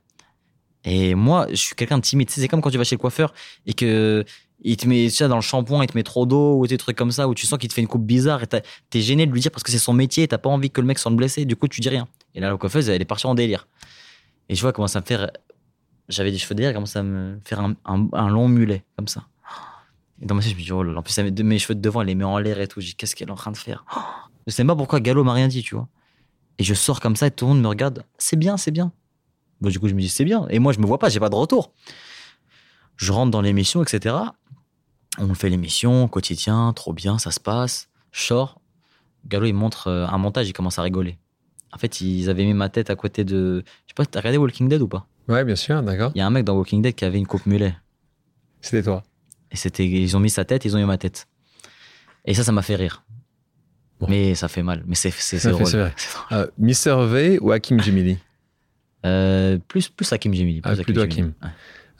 Et moi, je suis quelqu'un de timide. Tu sais, c'est comme quand tu vas chez le coiffeur et que il te met sais, dans le shampoing, il te met trop d'eau ou des trucs comme ça, où tu sens qu'il te fait une coupe bizarre et t'es gêné de lui dire parce que c'est son métier et t'as pas envie que le mec soit blessé, du coup, tu dis rien. Et là, la coiffeuse, elle est partie en délire. Et je vois comment ça me fait. J'avais des cheveux derrière, commence à me faire un, long mulet, comme ça. Et dans ma tête, je me dis, oh là là, en plus, met mes cheveux de devant, elle les met en l'air et tout. Je dis, qu'est-ce qu'elle est en train de faire? Je sais pas pourquoi Gallo m'a rien dit, tu vois. Et je sors comme ça et tout le monde me regarde, c'est bien, c'est bien. Bon, du coup, je me dis, c'est bien. Et moi, je me vois pas, j'ai pas de retour. Je rentre dans l'émission, etc. On fait l'émission, quotidien, trop bien, ça se passe. Je sors. Gallo, il montre euh, un montage, il commence à rigoler. En fait, ils avaient mis ma tête à côté de. Je sais pas, t'as regardé Walking Dead ou pas? Ouais, bien sûr, d'accord. Il y a un mec dans Walking Dead qui avait une coupe mulet. C'était toi. Et c'était, ils ont mis sa tête, ils ont mis ma tête. Et ça, ça m'a fait rire. Bon. Mais ça fait mal. Mais c'est, c'est, drôle. Euh, Mister V ou Hakim Jemili? Euh, plus, plus Hakim Jemili. Plus Ah. Hakim. Ouais.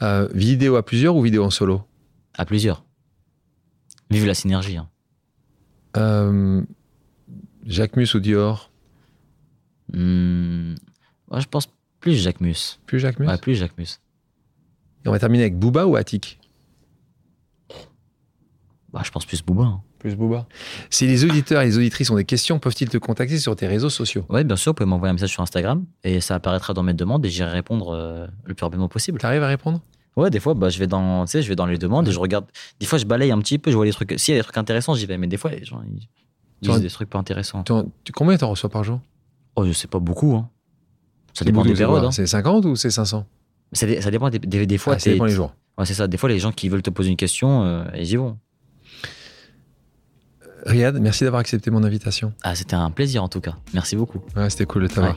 Euh, Vidéo à plusieurs ou vidéo en solo? À plusieurs. Vive la synergie. hein. euh, Jacques Mus ou Dior? Ouais, je pense plus Jacques Mus. Plus Jacques Mus? Ouais, plus Jacques Mus. Et on va terminer avec Booba ou Attic Bah, je pense plus Booba. hein. Plus Booba. Si les auditeurs et les auditrices ont des questions, peuvent-ils te contacter sur tes réseaux sociaux? Ouais, bien sûr, vous pouvez m'envoyer un message sur Instagram et ça apparaîtra dans mes demandes et j'irai répondre euh, le plus rapidement possible. T'arrives à répondre? Ouais, des fois, bah, je vais dans, tu sais, je vais dans les demandes et je regarde. Des fois, je balaye un petit peu, je vois les trucs. S'il y a des trucs intéressants, j'y vais. Mais des fois, les gens, ils disent des trucs pas intéressants. Tu en- tu- Combien t'en reçois par jour? Oh, je sais pas beaucoup. Hein. Ça dépend des périodes. hein. C'est 50 ou c'est 500 Ça, ça dépend des, des- des fois. Ah, Ça dépend les jours. Ouais, c'est ça. Des fois, les gens qui veulent te poser une question, euh, ils y vont. Riyad, merci d'avoir accepté mon invitation. Ah, c'était un plaisir en tout cas. Merci beaucoup. Ouais, c'était cool de t'avoir.